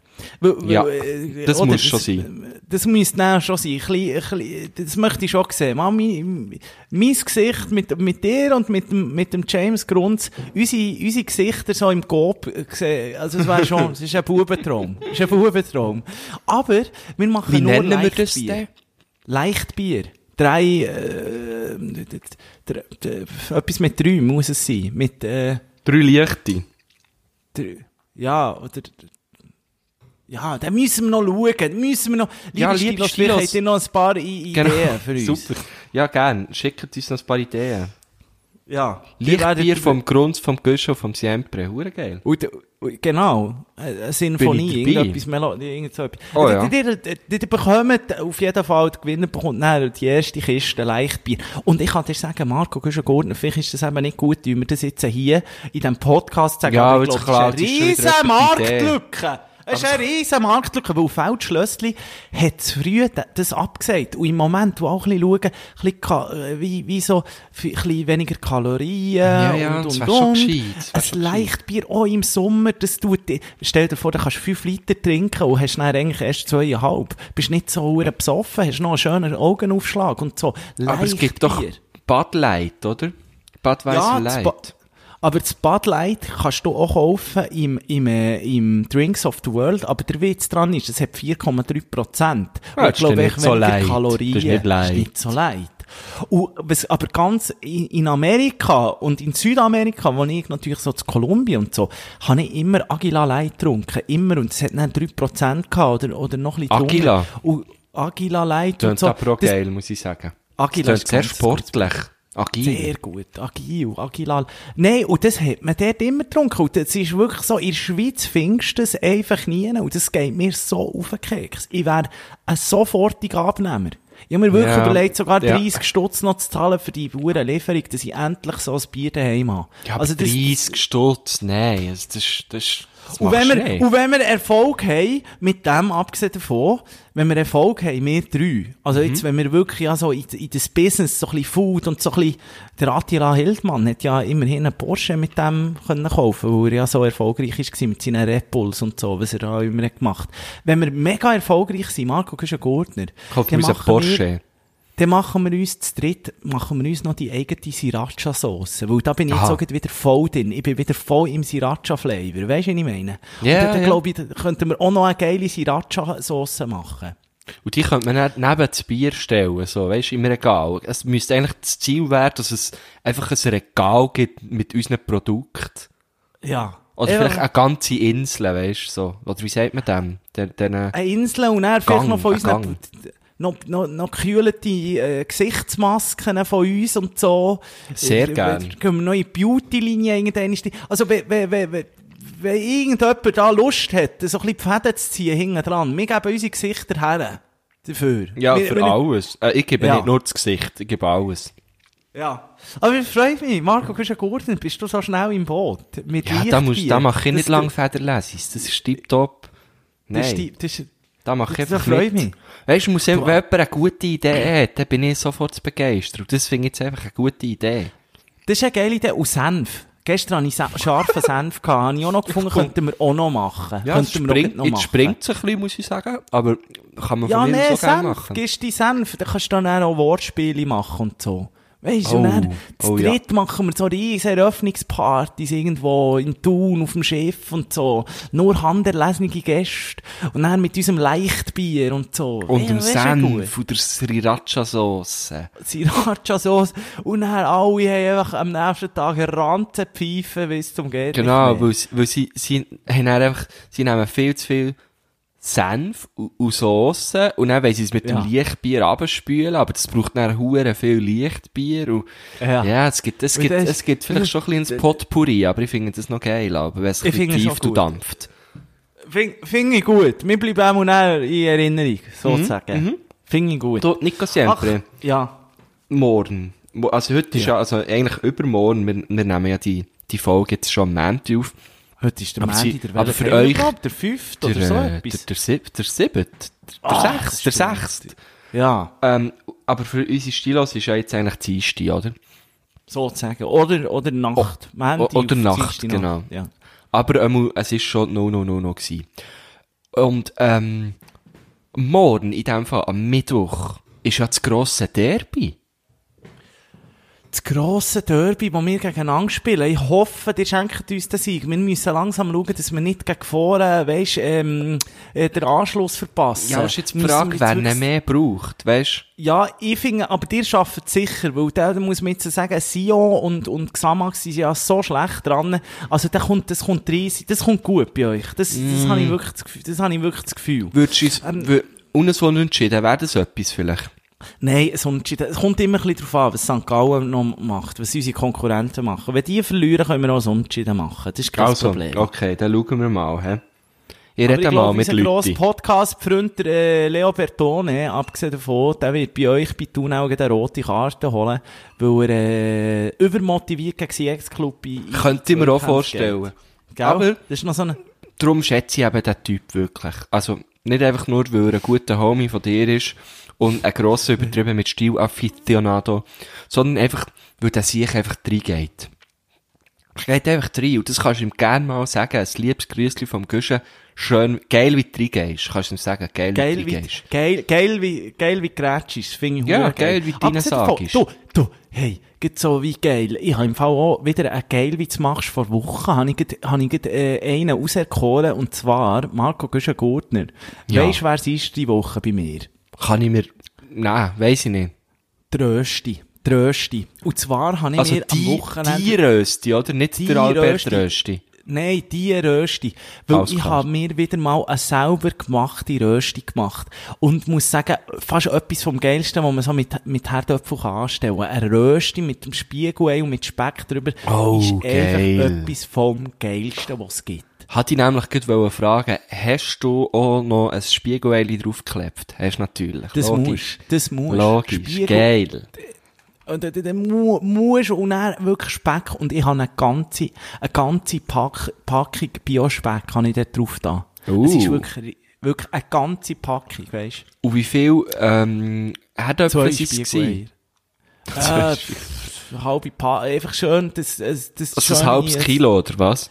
Speaker 2: Ja,
Speaker 3: äh,
Speaker 2: das
Speaker 3: oder
Speaker 2: muss schon sein.
Speaker 3: Das muss dann schon sein. Ein bisschen, ein bisschen, das möchte ich schon sehen. Mal, mein, mein Gesicht mit, mit dir und mit dem, mit dem James Grunz, unsere, unsere Gesichter so im Coop sehen. Also, es wäre schon, es ist ein Bubentraum. Es ist ein Bubentraum. Aber, wir machen
Speaker 2: Wie
Speaker 3: nur
Speaker 2: nennen wir das
Speaker 3: Leichtbier.
Speaker 2: denn?
Speaker 3: Leichtbier. Drei, äh, d- d- d- d- etwas mit drei muss es sein. Mit, äh,
Speaker 2: Drei Lichte.
Speaker 3: drei, ja, oder, ja, da müssen wir noch schauen, da müssen wir noch,
Speaker 2: Ja,
Speaker 3: liebe
Speaker 2: liebe
Speaker 3: Stilos,
Speaker 2: Stilos.
Speaker 3: habt ihr noch ein paar I
Speaker 2: Genau.
Speaker 3: Ideen für uns.
Speaker 2: Super. Ja, gern. Schickt uns noch ein paar Ideen.
Speaker 3: Ja. Die
Speaker 2: Lichtbier vom Grunz, vom Guschel, vom Siempre. Hure geil.
Speaker 3: Und, genau, eine Sinfonie, irgendetwas Melodie, irgend so etwas.
Speaker 2: Oh,
Speaker 3: die,
Speaker 2: ja.
Speaker 3: die, die, die, die bekommt auf jeden Fall, der Gewinner bekommt dann die erste Kiste Leichtbier. Und ich kann dir sagen, Marco Guschen-Gordner, vielleicht ist das eben nicht gut, wie wir das jetzt hier in diesem Podcast sagen,
Speaker 2: Ja,
Speaker 3: aber ich glaube,
Speaker 2: klar,
Speaker 3: das ist eine riesen
Speaker 2: die Idee.
Speaker 3: Es ist eine riesen Marktlücke, weil Feldschlössli hat früher d- das abgesagt. Und im Moment, wo auch ein bisschen schauen, ein bisschen, äh, wie, wie so, ein bisschen weniger Kalorien
Speaker 2: Ja, ja,
Speaker 3: und,
Speaker 2: das
Speaker 3: und, und. Ein. Leichtbier auch im Sommer, das tut, stell dir vor, da kannst du fünf Liter trinken und hast dann eigentlich erst zweieinhalb. Bist nicht so besoffen, hast noch einen schönen Augenaufschlag und so.
Speaker 2: Aber es gibt doch
Speaker 3: Leichtbier.
Speaker 2: Bud Light, oder? Budweiser
Speaker 3: das
Speaker 2: Light.
Speaker 3: Aber das Bud Light kannst du auch kaufen im, im, äh, im Drinks of the World, aber der Witz dran ist, es hat 4,3 Prozent.
Speaker 2: Ja,
Speaker 3: Und
Speaker 2: das ist dann nicht so light.
Speaker 3: Kalorien.
Speaker 2: Das ist nicht light.
Speaker 3: nicht so light. Und, was, aber ganz in, Amerika und in Südamerika, wo ich natürlich so zu Kolumbien und so, habe ich immer Agila Light getrunken. Immer. Und es hat dann 3 Prozent gehabt oder, oder noch ein bisschen drunter. Und Agila Light und
Speaker 2: Tönt
Speaker 3: so.
Speaker 2: aber auch
Speaker 3: Das-
Speaker 2: geil, muss ich sagen.
Speaker 3: Agila
Speaker 2: Das
Speaker 3: ist
Speaker 2: sehr sportlich. Agil.
Speaker 3: sehr gut. Agil, Agilal. Nein, und das hat man dort immer getrunken. Und das ist wirklich so, in der Schweiz findest du das einfach nie. Und das geht mir so auf den Keks. Ich wäre ein sofortiger Abnehmer. Ich habe mir wirklich
Speaker 2: Ja.
Speaker 3: überlegt, sogar
Speaker 2: Ja.
Speaker 3: 30 Stutz noch zu zahlen für die hure Lieferung, dass ich endlich so ein Bier daheim habe.
Speaker 2: Ja,
Speaker 3: also das,
Speaker 2: 30 Stutz, nein, also das das ist,
Speaker 3: Und wenn, wir,
Speaker 2: nicht.
Speaker 3: und wenn wir Erfolg haben, mit dem, abgesehen davon, wenn wir Erfolg haben, wir drei, also
Speaker 2: Mhm.
Speaker 3: jetzt, wenn wir wirklich ja so in, in das Business, so ein bisschen Food und so ein bisschen, der Attila Hildmann hat ja immerhin einen Porsche mit dem können kaufen, weil er ja so erfolgreich ist gewesen mit seinen Red Bulls und so, was er da immer hat gemacht. Wenn wir mega erfolgreich sind, Marco, du bist ein Gurtner,
Speaker 2: Kauft uns einen Porsche.
Speaker 3: Dann machen wir uns zu dritt, machen wir uns noch die eigene Sriracha-Sauce. Weil da bin ich jetzt
Speaker 2: Aha.
Speaker 3: auch wieder voll drin. Ich bin wieder voll im Sriracha-Flavor. Weisst du, was ich meine?
Speaker 2: Ja,
Speaker 3: Und dann,
Speaker 2: ja.
Speaker 3: glaube ich, könnten wir auch noch eine geile Sriracha-Sauce machen.
Speaker 2: Und die könnte man dann neben das Bier stellen, so, weisst du, im Regal. Es müsste eigentlich das Ziel werden, dass es einfach ein Regal gibt mit unseren Produkten.
Speaker 3: Ja.
Speaker 2: Oder
Speaker 3: Ja.
Speaker 2: vielleicht eine ganze Insel, weisst du, so. Oder wie sagt man dem? Den, den, äh,
Speaker 3: Eine Insel und dann vielleicht noch von unseren. Noch, noch, noch gekühlte äh, Gesichtsmasken von uns und so.
Speaker 2: Sehr
Speaker 3: Äh,
Speaker 2: gern.
Speaker 3: Können wir noch in die Beauty-Linie irgendwann... Also, wenn, wenn, wenn, wenn, wenn irgendjemand da Lust hat, so ein bisschen die Fäden zu ziehen hinten dran, wir geben unsere Gesichter her. Dafür.
Speaker 2: ja,
Speaker 3: Wir-
Speaker 2: für alles. Äh, ich gebe
Speaker 3: Ja.
Speaker 2: nicht nur das Gesicht, ich gebe alles.
Speaker 3: Ja. Aber ich freue mich, Marco, du bist ein Gurten, bist du so schnell im Boot? Mit
Speaker 2: Ja, da, musst, da mache ich
Speaker 3: Das-
Speaker 2: nicht lang Federlesis. Das ist tipptopp.
Speaker 3: Das,
Speaker 2: Nein,
Speaker 3: ist die- das, ist-
Speaker 2: da mache ich
Speaker 3: das
Speaker 2: einfach
Speaker 3: freut
Speaker 2: mit.
Speaker 3: mich.
Speaker 2: Weißt du, muss wenn jemand eine gute Idee hat, dann bin ich sofort begeistert. Und das finde ich jetzt einfach eine gute Idee.
Speaker 3: das ist eine geile Idee. Und Senf. Gestern hatte ich scharfen Senf, habe ich auch noch gefunden, könnten wir auch noch machen.
Speaker 2: Ja,
Speaker 3: könnten wir
Speaker 2: springt,
Speaker 3: noch
Speaker 2: jetzt
Speaker 3: machen.
Speaker 2: springt es ein bisschen, muss ich sagen. Aber kann man
Speaker 3: Ja,
Speaker 2: von mir
Speaker 3: nee,
Speaker 2: so gerne
Speaker 3: Senf.
Speaker 2: machen.
Speaker 3: Gibst die Senf, dann kannst du dann auch Wortspiele machen und so. Weißt du,
Speaker 2: Oh,
Speaker 3: und dann, zu
Speaker 2: oh ja.
Speaker 3: dritt machen wir so riesen Eröffnungspartys irgendwo in Thun auf dem Schiff und so. Nur handerlesene Gäste. Und dann mit unserem Leichtbier und so.
Speaker 2: Und
Speaker 3: Ja,
Speaker 2: dem. Senf und der Sriracha-Sauce.
Speaker 3: Sriracha-Sauce. Und dann alle haben einfach am nächsten Tag eine Ranzenpfeife bis zum geht
Speaker 2: Genau, weil, sie- weil sie, sie haben einfach, sie nehmen viel zu viel Senf und, Sauce und dann wollen sie es mit
Speaker 3: Ja.
Speaker 2: dem Lichtbier abspülen, aber das braucht dann hure viel Lichtbier und,
Speaker 3: Ja.
Speaker 2: ja, es gibt, es gibt,
Speaker 3: das-
Speaker 2: es gibt vielleicht schon ein bisschen ins Potpourri, aber ich finde das noch geil, aber wenn es tief und dampft.
Speaker 3: Finde find ich gut. Wir bleiben auch noch in Erinnerung, sozusagen. Finde ich gut.
Speaker 2: Du, Nico Siempre,
Speaker 3: Ach, ja.
Speaker 2: morgen. Mo- Also heute ist
Speaker 3: Ja.
Speaker 2: ja, also eigentlich übermorgen, wir, wir nehmen ja die, die Folge jetzt schon am Montag auf.
Speaker 3: Heute ist der
Speaker 2: Aber
Speaker 3: Mandy, der
Speaker 2: aber für euch-
Speaker 3: überhaupt? Der fünfte oder
Speaker 2: Der,
Speaker 3: so
Speaker 2: äh, der,
Speaker 3: etwas?
Speaker 2: der, Sieb, der Siebte, der,
Speaker 3: Ah,
Speaker 2: der Sechste, der. Sechste.
Speaker 3: Ja,
Speaker 2: Ähm, aber für unsere Stilos ist ja jetzt eigentlich die Dienstag, oder?
Speaker 3: sozusagen. Oder, oder Nacht. Mandy
Speaker 2: o- oder Nacht, genau.
Speaker 3: Ja.
Speaker 2: Aber ähm, es ist schon no, no, no, no gewesen. Und ähm, morgen, in dem Fall am Mittwoch, ist ja das grosse Derby.
Speaker 3: Das grosse Derby, das wir gegeneinander spielen. Ich hoffe, ihr schenkt uns den Sieg. Wir müssen langsam schauen, dass wir nicht gegen vorne, weisst, ähm, äh, den Anschluss verpassen.
Speaker 2: Ja, das ist jetzt die Frage, wer
Speaker 3: wirklich-
Speaker 2: mehr braucht, weißt
Speaker 3: Ja, ich finde, aber schafft es sicher, weil da muss man jetzt sagen, Sion und, und Xamax sind ja so schlecht dran. Also, da kommt, das kommt riesig, das kommt gut bei euch. Das, das
Speaker 2: Mm.
Speaker 3: habe ich wirklich das Gefühl, das habe ich wirklich das Gefühl.
Speaker 2: Würdest du uns,
Speaker 3: Ähm,
Speaker 2: wür- und so entschieden, wäre das etwas vielleicht?
Speaker 3: Nein, es, kommt immer ein bisschen darauf an, was St. Gallen noch macht, was unsere Konkurrenten machen. Wenn die verlieren, können wir auch ein Unentschieden machen. Das ist kein
Speaker 2: Also,
Speaker 3: Problem.
Speaker 2: okay, dann schauen wir mal, hä? Ich rede mal mit
Speaker 3: unser grosser
Speaker 2: Leuten.
Speaker 3: Podcast-Freund, äh, Leo Bertone, abgesehen davon, der wird bei euch bei Thun auch eine rote Karte holen, weil er äh, übermotiviert gegen seinen Ex-Club
Speaker 2: Könnte ich mir auch vorstellen.
Speaker 3: geht. Gell?
Speaker 2: Aber-
Speaker 3: das ist noch so eine...
Speaker 2: Darum schätze ich eben den Typ wirklich. Also, nicht einfach nur, weil er ein guter Homie von dir ist und ein grosser übertrieben mit Stil Aficionado, sondern einfach, weil der sich einfach reingeht. Er geht einfach rein und das kannst du ihm gerne mal sagen, ein liebes Grüßchen vom Guschen, schön, geil wie du reingehst, kannst du ihm sagen, geil,
Speaker 3: Geil
Speaker 2: wie du reingehst.
Speaker 3: geil, geil wie, geil wie Grätsch ist, finde ich
Speaker 2: Ja,
Speaker 3: hure
Speaker 2: geil wie du sagst.
Speaker 3: Du, du, hey, geht so wie geil. Ich habe im Fall auch wieder ein geil, wie du machst, vor Wochen, habe ich, grad- habe ich grad, äh, einen auserkoren, und zwar Marco Güschen-Gurtner.
Speaker 2: Ja.
Speaker 3: Weisst du, wer es ist die Woche bei mir?
Speaker 2: Kann ich mir, nein, weiss ich nicht.
Speaker 3: Trösti. Trösti. Und zwar habe ich
Speaker 2: Also
Speaker 3: mir am
Speaker 2: die,
Speaker 3: Wochenende...
Speaker 2: die Rösti, oder? Nicht der Albert
Speaker 3: Rösti.
Speaker 2: Rösti.
Speaker 3: Nein, die Rösti. Weil
Speaker 2: Alles
Speaker 3: ich
Speaker 2: klar.
Speaker 3: habe mir wieder mal eine selber gemachte Rösti gemacht. Und muss sagen, fast etwas vom Geilsten, was man so mit, mit Herdöpfel kann anstellen kann. Eine Rösti mit dem Spiegelei und mit Speck drüber
Speaker 2: Oh,
Speaker 3: ist
Speaker 2: geil.
Speaker 3: einfach etwas vom Geilsten, was es gibt.
Speaker 2: Hatte ich nämlich gerade fragen, hast du auch noch ein Spiegelei draufgeklebt? Hast du natürlich.
Speaker 3: Das
Speaker 2: Logisch.
Speaker 3: muss. Das muss.
Speaker 2: Logisch.
Speaker 3: Spiegel-
Speaker 2: Geil.
Speaker 3: Und dann, dann mu- musst du, und dann wirklich Speck, und ich habe eine ganze, eine ganze Pack, Packung Biospeck, habe ich dort drauf da.
Speaker 2: Uh.
Speaker 3: Es ist wirklich, wirklich eine ganze Packung, weisst
Speaker 2: Und wie viel, ähm, Herdöpfel sind es gewesen?
Speaker 3: Äh, halbe Pa, einfach schön, das, das, das
Speaker 2: Also ein
Speaker 3: schöne-
Speaker 2: halbes Kilo, oder was?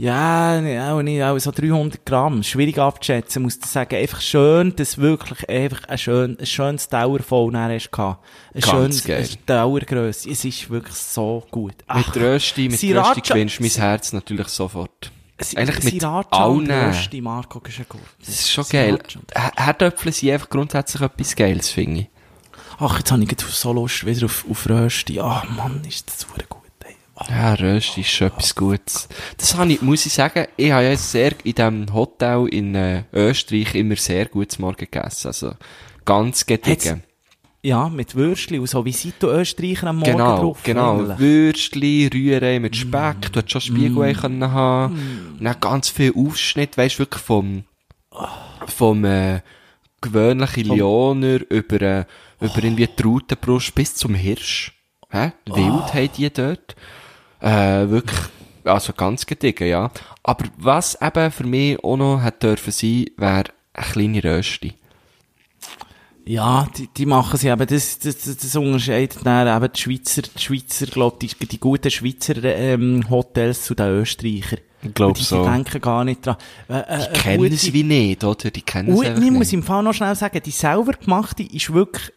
Speaker 3: Ja, nee, auch nicht, auch so 300 Gramm. Schwierig abzuschätzen, muss ich sagen. Einfach schön, dass wirklich einfach ein, schön, ein schönes Dauervoll nachher hast gehabt. Ein
Speaker 2: Ganz
Speaker 3: schönes
Speaker 2: geil.
Speaker 3: Dauergrösse. Es ist wirklich so gut.
Speaker 2: Mit Rösti, mit
Speaker 3: Sriracha-
Speaker 2: Rösti gewinnst du mein Herz natürlich sofort. Eigentlich mit
Speaker 3: Sriracha und
Speaker 2: allen.
Speaker 3: Rösti, Marco Güschengut.
Speaker 2: Das ist schon geil. H- Herdöpfel sind einfach grundsätzlich etwas Geiles, finde ich.
Speaker 3: Ach, jetzt habe ich so Lust wieder auf, auf Rösti. Ah, Mann, ist das super gut.
Speaker 2: Ja, Rösti ist schon etwas Gutes. Das habe ich, muss ich sagen, ich habe ja sehr, in diesem Hotel in äh, Österreich immer sehr gutes Morgen gegessen. Also, ganz gediegen.
Speaker 3: Ja, mit Würstchen und so. Wie seid du Österreicher am Morgen
Speaker 2: Genau,
Speaker 3: drauf?
Speaker 2: genau.
Speaker 3: Ehrlich?
Speaker 2: Würstli, Rührei mit Speck, du hättest schon Spiegelei können haben. Und dann ganz viel Aufschnitt, weisst wirklich vom, vom, äh, gewöhnlichen Lioner über, äh, über irgendwie die Rautenbrust bis zum Hirsch. Hä? Wild haben die dort. Äh, wirklich, also ganz gediegen, ja. Aber was eben für mich auch noch hätte dürfen sein, wäre eine kleine Rösti.
Speaker 3: Ja, die, die machen sie eben, das, das, das, das unterscheidet dann eben die Schweizer, die Schweizer, glaub, die, die guten Schweizer, ähm, Hotels zu den Österreichern.
Speaker 2: Ich glaub
Speaker 3: die,
Speaker 2: so.
Speaker 3: Die denken gar nicht dran. Äh, äh,
Speaker 2: Die kennen sie wie nicht, oder? Die kennen sie einfach
Speaker 3: ich muss
Speaker 2: nicht.
Speaker 3: im Fall noch schnell sagen, die selber gemachte ist wirklich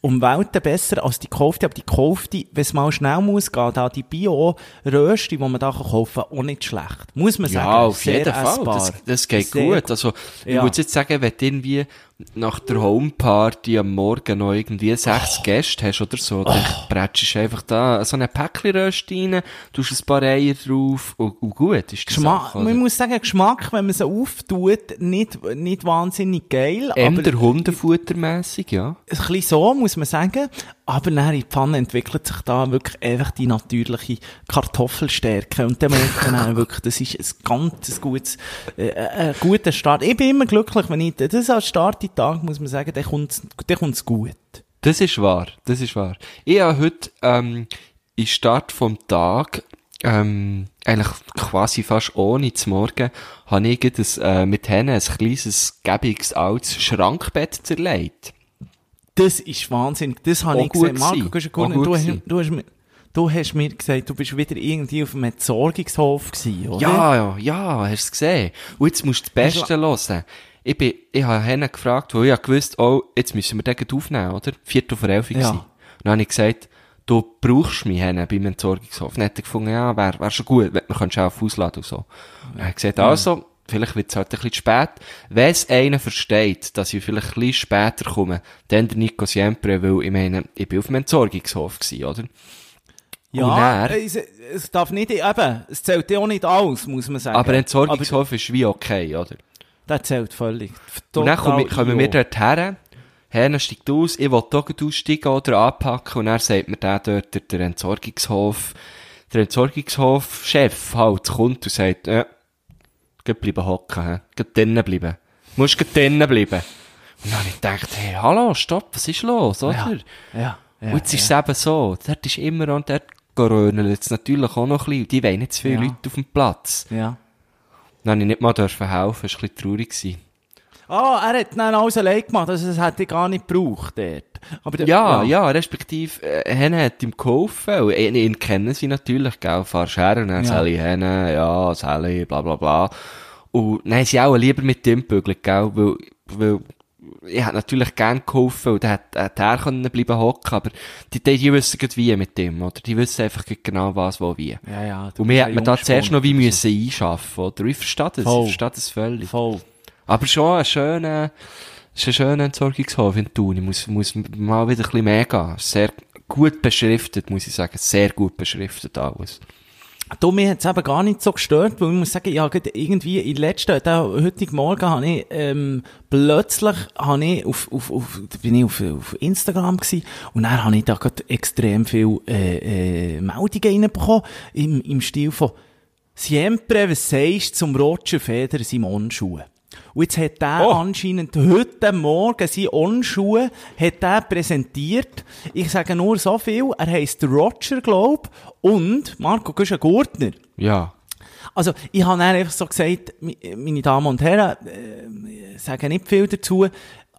Speaker 3: um Welten besser als die gekaufte, aber die gekaufte, wenn es mal schnell muss gehen, da die Bio-Rösti, die man da kaufen kann, auch nicht schlecht. Muss man sagen.
Speaker 2: Ja, auf
Speaker 3: Sehr
Speaker 2: jeden Fall.
Speaker 3: essbar.
Speaker 2: Das, das geht
Speaker 3: Sehr
Speaker 2: gut. Also, ich
Speaker 3: Ja.
Speaker 2: würde jetzt sagen, wenn du irgendwie nach der Homeparty am Morgen noch irgendwie
Speaker 3: Oh.
Speaker 2: sechs Gäste hast oder so, dann brätschst du einfach da so eine Päckchen-Röst rein, tust ein paar Eier drauf und, und gut ist die
Speaker 3: Geschmack,
Speaker 2: Sache,
Speaker 3: man muss sagen, Geschmack, wenn man sie auftut, nicht, nicht wahnsinnig geil,
Speaker 2: Eher
Speaker 3: aber
Speaker 2: der Hundefuttermässig, ja.
Speaker 3: ein bisschen so, muss man sagen. Aber dann in die Pfanne entwickelt sich da wirklich einfach die natürliche Kartoffelstärke. Und dann merkt man wirklich, das ist ein ganz gutes, äh, äh, ein guter Start. Ich bin immer glücklich, wenn ich, das als Start in den Tag, muss man sagen, dann kommt's, dann kommt's gut.
Speaker 2: Das ist wahr, das ist wahr. Ich habe heute, ähm, im Start vom Tag, ähm, eigentlich quasi fast ohne zum Morgen, habe ich ein, äh, mit Hennen ein kleines, gäbiges, altes Schrankbett zerlegt.
Speaker 3: Das ist wahnsinnig. Das habe
Speaker 2: Auch
Speaker 3: ich
Speaker 2: gut
Speaker 3: gesehen. Marco,
Speaker 2: gewesen.
Speaker 3: du, hast- du, hast, mir- du hast mir gesagt, du bist wieder irgendwie auf einem Entsorgungshof gewesen, oder?
Speaker 2: Ja, ja, ja, hast du gesehen. Und jetzt musst du das Beste hören. Ich bin, ich habe Hennen gefragt, weil ich gewusst, oh, jetzt müssen wir den aufnehmen, oder? Viertel vor elf
Speaker 3: Ja.
Speaker 2: Und dann habe ich gesagt, du brauchst mich Hennen beim Entsorgungshof. Dann hat er gefunden, ja, wäre wär schon gut, wenn man auch ausladen und so. Und dann habe ich gesagt, also, vielleicht wird es halt ein bisschen spät. Wenn es einer versteht, dass ich vielleicht ein bisschen später komme, dann der Nico Siempre, weil ich meine, ich bin auf dem Entsorgungshof gewesen, oder?
Speaker 3: Ja,
Speaker 2: dann-
Speaker 3: es, es darf nicht, eben, es zählt ja auch nicht alles, muss man sagen.
Speaker 2: Aber Entsorgungshof ist wie okay, oder?
Speaker 3: Der zählt völlig.
Speaker 2: Und dann kommen,
Speaker 3: Total
Speaker 2: kommen wir dort her, Herne steigt aus, ich will gleich aussteigen oder anpacken und dann sagt mir der dort, der, Entsorgungshof, der Entsorgungshof-Chef halt kommt und sagt, äh, geh bleiben hocken, hä? Geh drinnen bleiben. Musst geh drinnen bleiben. Und dann habe ich gedacht, hey, hallo, stopp, was ist los, oder?
Speaker 3: Ja, ja, ja,
Speaker 2: und jetzt ist es eben so, dort ist immer und dort geröhnelt es natürlich auch noch ein bisschen, die wollen nicht zu viele
Speaker 3: Ja.
Speaker 2: Leute auf dem Platz.
Speaker 3: ja.
Speaker 2: Dann habe ich nicht mal dürfen helfen, das war ein bisschen traurig. Gewesen.
Speaker 3: Ah, er hat dann alles allein gemacht, also das hätte ich gar nicht gebraucht dort. Aber der-
Speaker 2: Ja, ja, respektive, äh, Henne hat ihm geholfen, und ihn, ihn kennen sie natürlich, gell, fahrst her, und dann
Speaker 3: Ja.
Speaker 2: Sally Henne, ja, Sally, bla, bla, bla. Und haben sie auch lieber mit dem bügelt, gell, weil, weil, ich hätte natürlich gern geholfen, und dann hätte, er können bleiben hocken, aber die, die, die wissen grad wie mit dem, oder? Die wissen einfach genau was, wo, wie.
Speaker 3: Ja, ja.
Speaker 2: Und mir
Speaker 3: bist
Speaker 2: hat man
Speaker 3: ein
Speaker 2: da zuerst noch wie müssen einschaffen, oder? Ich verstehe das,
Speaker 3: Voll.
Speaker 2: ich verstehe das völlig.
Speaker 3: Voll.
Speaker 2: Aber schon ein schöner, ist ein schöner Entsorgungshof in Thun. Ich muss, muss mal wieder ein bisschen mehr gehen. Sehr gut beschriftet, muss ich sagen. Sehr gut beschriftet alles.
Speaker 3: Du, mir hat's eben gar nicht so gestört, weil ich muss sagen, ja, irgendwie in letzten, da, heutigen Morgen habe ich, ähm, plötzlich habe ich auf, auf, auf, bin ich auf, auf Instagram gewesen, und dann habe ich da gerade extrem viel, äh, äh, Meldungen reinbekommen, im, im Stil von, Siempre, was sagst du zum Roger Federer Simon Schuhe? Und jetzt hat der
Speaker 2: Oh.
Speaker 3: anscheinend heute Morgen seine On-Schuhe hat der präsentiert. Ich sage nur so viel, er heisst Roger, glaub, und Marco Güschen-Gurtner.
Speaker 2: Ja.
Speaker 3: Also, ich habe dann einfach so gesagt, meine Damen und Herren, äh, sagen nicht viel dazu,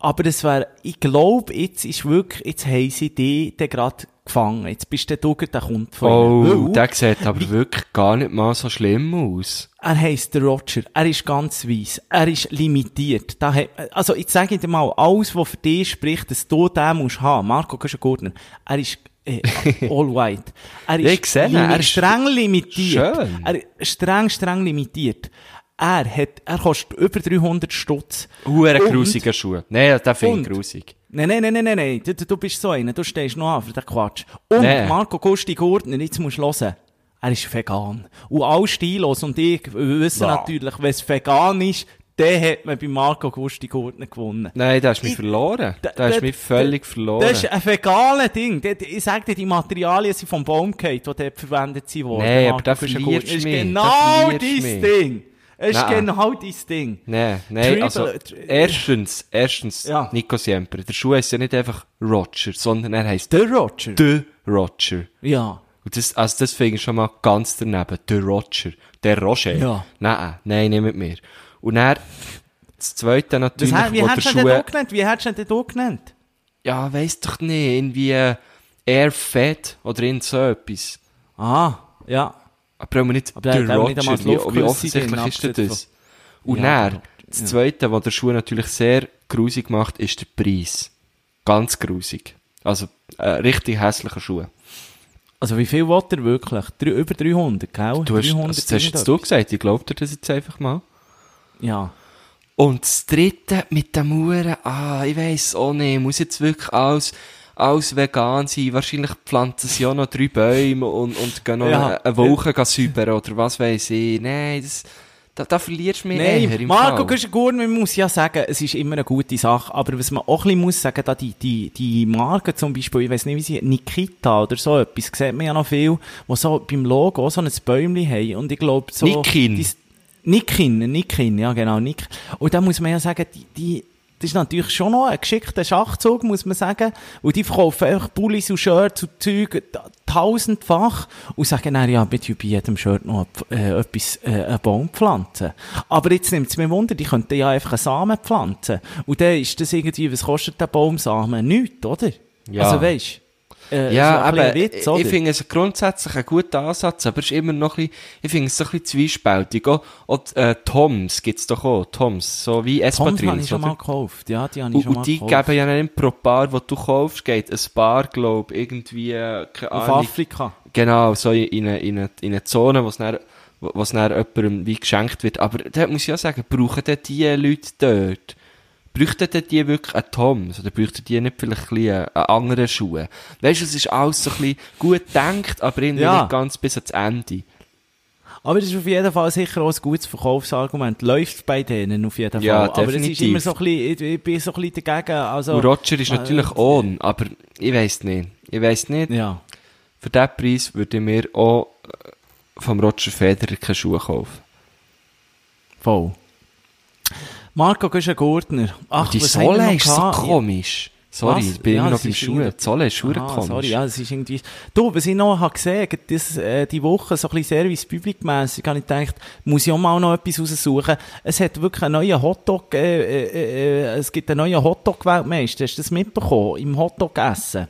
Speaker 3: aber es wäre, ich glaube, jetzt ist wirklich, jetzt haben sie dich dann gerade gefangen. Jetzt bist du der Dugger, der kommt von
Speaker 2: Oh,
Speaker 3: ihnen.
Speaker 2: Der sieht aber wirklich gar nicht mal so schlimm aus.
Speaker 3: Er heisst der Roger. Er ist ganz weiss. Er ist limitiert. Da hat, also, jetzt sage ich dir mal, alles, was für dich spricht, dass du den musst haben. Marco Güschen-Gurtner. Er ist, äh, all white. Er ist,
Speaker 2: ich sehe
Speaker 3: limi-
Speaker 2: Er ist
Speaker 3: streng limitiert.
Speaker 2: schön.
Speaker 3: Er ist streng, streng limitiert. Er hat, er kostet über 300 Stutz. Und-
Speaker 2: grusiger Schuh. Nein, den finde ich grusig.
Speaker 3: Nein, nein, nein, nein, nein, nein. Du, du, bist so einer. Du stehst noch an für den Quatsch. Und
Speaker 2: Nee.
Speaker 3: Marco Gusti Gurtner, jetzt musst du hören. Er ist vegan. Und all stillos. Und ich wissen
Speaker 2: Ja.
Speaker 3: natürlich, wenn es vegan ist, dann hat man bei Marco Gusti Gurtner gewonnen.
Speaker 2: Nein, der ist mich
Speaker 3: Ich-
Speaker 2: verloren.
Speaker 3: Da-
Speaker 2: Der ist
Speaker 3: da-
Speaker 2: mich völlig verloren.
Speaker 3: Das ist ein veganes Ding. Das- Ich sag dir, die Materialien sind vom Baum gefallen, die dort verwendet.
Speaker 2: Nee,
Speaker 3: Marco
Speaker 2: aber da
Speaker 3: Gusti
Speaker 2: verlierst
Speaker 3: Gurtner.
Speaker 2: du
Speaker 3: ist
Speaker 2: mich.
Speaker 3: Genau dein
Speaker 2: mich.
Speaker 3: Ding. Es ist genau dein Ding.
Speaker 2: Nein, nein, also, erstens, erstens,
Speaker 3: Ja.
Speaker 2: Nico Siempre, der Schuh heisst ja nicht einfach Roger, sondern er heisst
Speaker 3: Der Roger.
Speaker 2: The Roger.
Speaker 3: Ja.
Speaker 2: Und das, also das finde ich schon mal ganz daneben. Der Roger. Der Roger.
Speaker 3: Ja.
Speaker 2: Nein, nein, nicht mit mir. Und dann, das zweite
Speaker 3: Das,
Speaker 2: natürlich,
Speaker 3: hat- wie
Speaker 2: wo der
Speaker 3: hättest du denn
Speaker 2: Schuh,
Speaker 3: den genannt? Wie hättest du denn den genannt?
Speaker 2: ja, weiss doch nicht, irgendwie äh, Air Fed oder irgend so etwas.
Speaker 3: Ah, ja.
Speaker 2: Aber wir nicht
Speaker 3: Aber einmal das
Speaker 2: wie, wie offensichtlich ist denn das? Und
Speaker 3: Ja,
Speaker 2: dann,
Speaker 3: Roger,
Speaker 2: das
Speaker 3: ja.
Speaker 2: zweite, was der Schuh natürlich sehr grusig macht, ist der Preis. Ganz grusig. Also, äh, richtig hässlicher Schuh.
Speaker 3: Also wie viel will er wirklich? Drei, über 300, gell?
Speaker 2: Du hast,
Speaker 3: 300
Speaker 2: also, das hast du gesagt, ich glaub dir das jetzt einfach mal.
Speaker 3: Ja.
Speaker 2: Und das dritte mit den Muren, ah, ich weiss auch nicht, muss jetzt wirklich alles, alles vegan sein. Wahrscheinlich pflanzen sie auch noch drei Bäume und, und gehen noch
Speaker 3: Ja.
Speaker 2: eine, Woche säubern oder was weiss ich. Nein, das, da, da verlierst du mich eher
Speaker 3: Nein,
Speaker 2: im
Speaker 3: Marco
Speaker 2: Fall.
Speaker 3: Güschen-Gurn, man muss ja sagen, es ist immer eine gute Sache, aber was man auch ein bisschen muss sagen, da die, die, die Marken zum Beispiel, ich weiß nicht wie sie, Nikita oder so etwas, sieht man ja noch viel, wo so beim Logo so ein Bäumchen haben und ich glaube so...
Speaker 2: Nikin.
Speaker 3: die- Nikin, Nikin, ja genau, Nik. Und da muss man ja sagen, die, die, das ist natürlich schon noch ein geschickter Schachzug, muss man sagen. Und die verkaufen einfach Pullis und Shirts und Zeug ta- tausendfach und sagen dann, ja, bitte bei jedem Shirt noch äh, etwas, äh, einen Baum pflanzen. Aber jetzt nimmt es mir Wunder, die könnten ja einfach einen Samen pflanzen. Und dann ist das irgendwie, was kostet der Baumsamen? Nichts, oder?
Speaker 2: Ja.
Speaker 3: Also weisst äh,
Speaker 2: Ja, aber
Speaker 3: Witz,
Speaker 2: ich,
Speaker 3: oder?
Speaker 2: ich finde es grundsätzlich ein guter Ansatz, aber es ist immer noch ein bisschen, ich finde es so ein bisschen zwiespältig. Auch, auch äh, Toms gibt's doch auch, Toms, so wie
Speaker 3: Toms habe ich schon mal gekauft. Ja, die habe ich
Speaker 2: Und,
Speaker 3: schon mal
Speaker 2: und die
Speaker 3: gekauft.
Speaker 2: geben ja nicht pro Paar, das du kaufst, geht ein Paar, glaub, irgendwie, äh, keine
Speaker 3: Auf
Speaker 2: Ahnung.
Speaker 3: Afrika.
Speaker 2: Genau, so in in eine, in eine Zone, wo es dann, wo wo es dann jemandem wie geschenkt wird. Aber da muss ich ja sagen, brauchen denn die Leute dort, bräuchten die wirklich einen Toms? Oder bräuchten die nicht vielleicht ein bisschen einen, anderen Schuh? Weißt du, es ist alles so ein bisschen gut gedacht, aber irgendwie
Speaker 3: Ja.
Speaker 2: nicht ganz bis ans Ende.
Speaker 3: Aber das ist auf jeden Fall sicher auch ein gutes Verkaufsargument. Läuft bei denen auf jeden Fall.
Speaker 2: Ja,
Speaker 3: Aber es ist immer so ein bisschen, ich, bin so ein bisschen dagegen. Also,
Speaker 2: Und Roger ist
Speaker 3: äh,
Speaker 2: natürlich on, aber ich weiss nicht. Ich weiss nicht.
Speaker 3: Ja.
Speaker 2: Für diesen Preis würde ich mir auch äh, vom Roger Federer keine Schuhe kaufen.
Speaker 3: Voll. Marco Güschen-Gurtner. Ach,
Speaker 2: Und die
Speaker 3: was haben wir
Speaker 2: Sohle ist so komisch. Sorry,
Speaker 3: Was?
Speaker 2: ich bin
Speaker 3: Ja,
Speaker 2: immer noch beim Schuhen.
Speaker 3: irgendwie-
Speaker 2: Die Sohle ist
Speaker 3: Ah,
Speaker 2: komisch.
Speaker 3: sorry, ja, es ist irgendwie... Du, was ich noch habe gesehen, das, äh, die Woche, so ein bisschen Service-Public-mässig, habe ich gedacht, muss ich auch mal noch etwas raussuchen. Es hat wirklich einen neuen Hotdog, äh, äh, äh, es gibt einen neuen Hotdog-Weltmeister. Hast du das mitbekommen? Im Hotdog-Essen.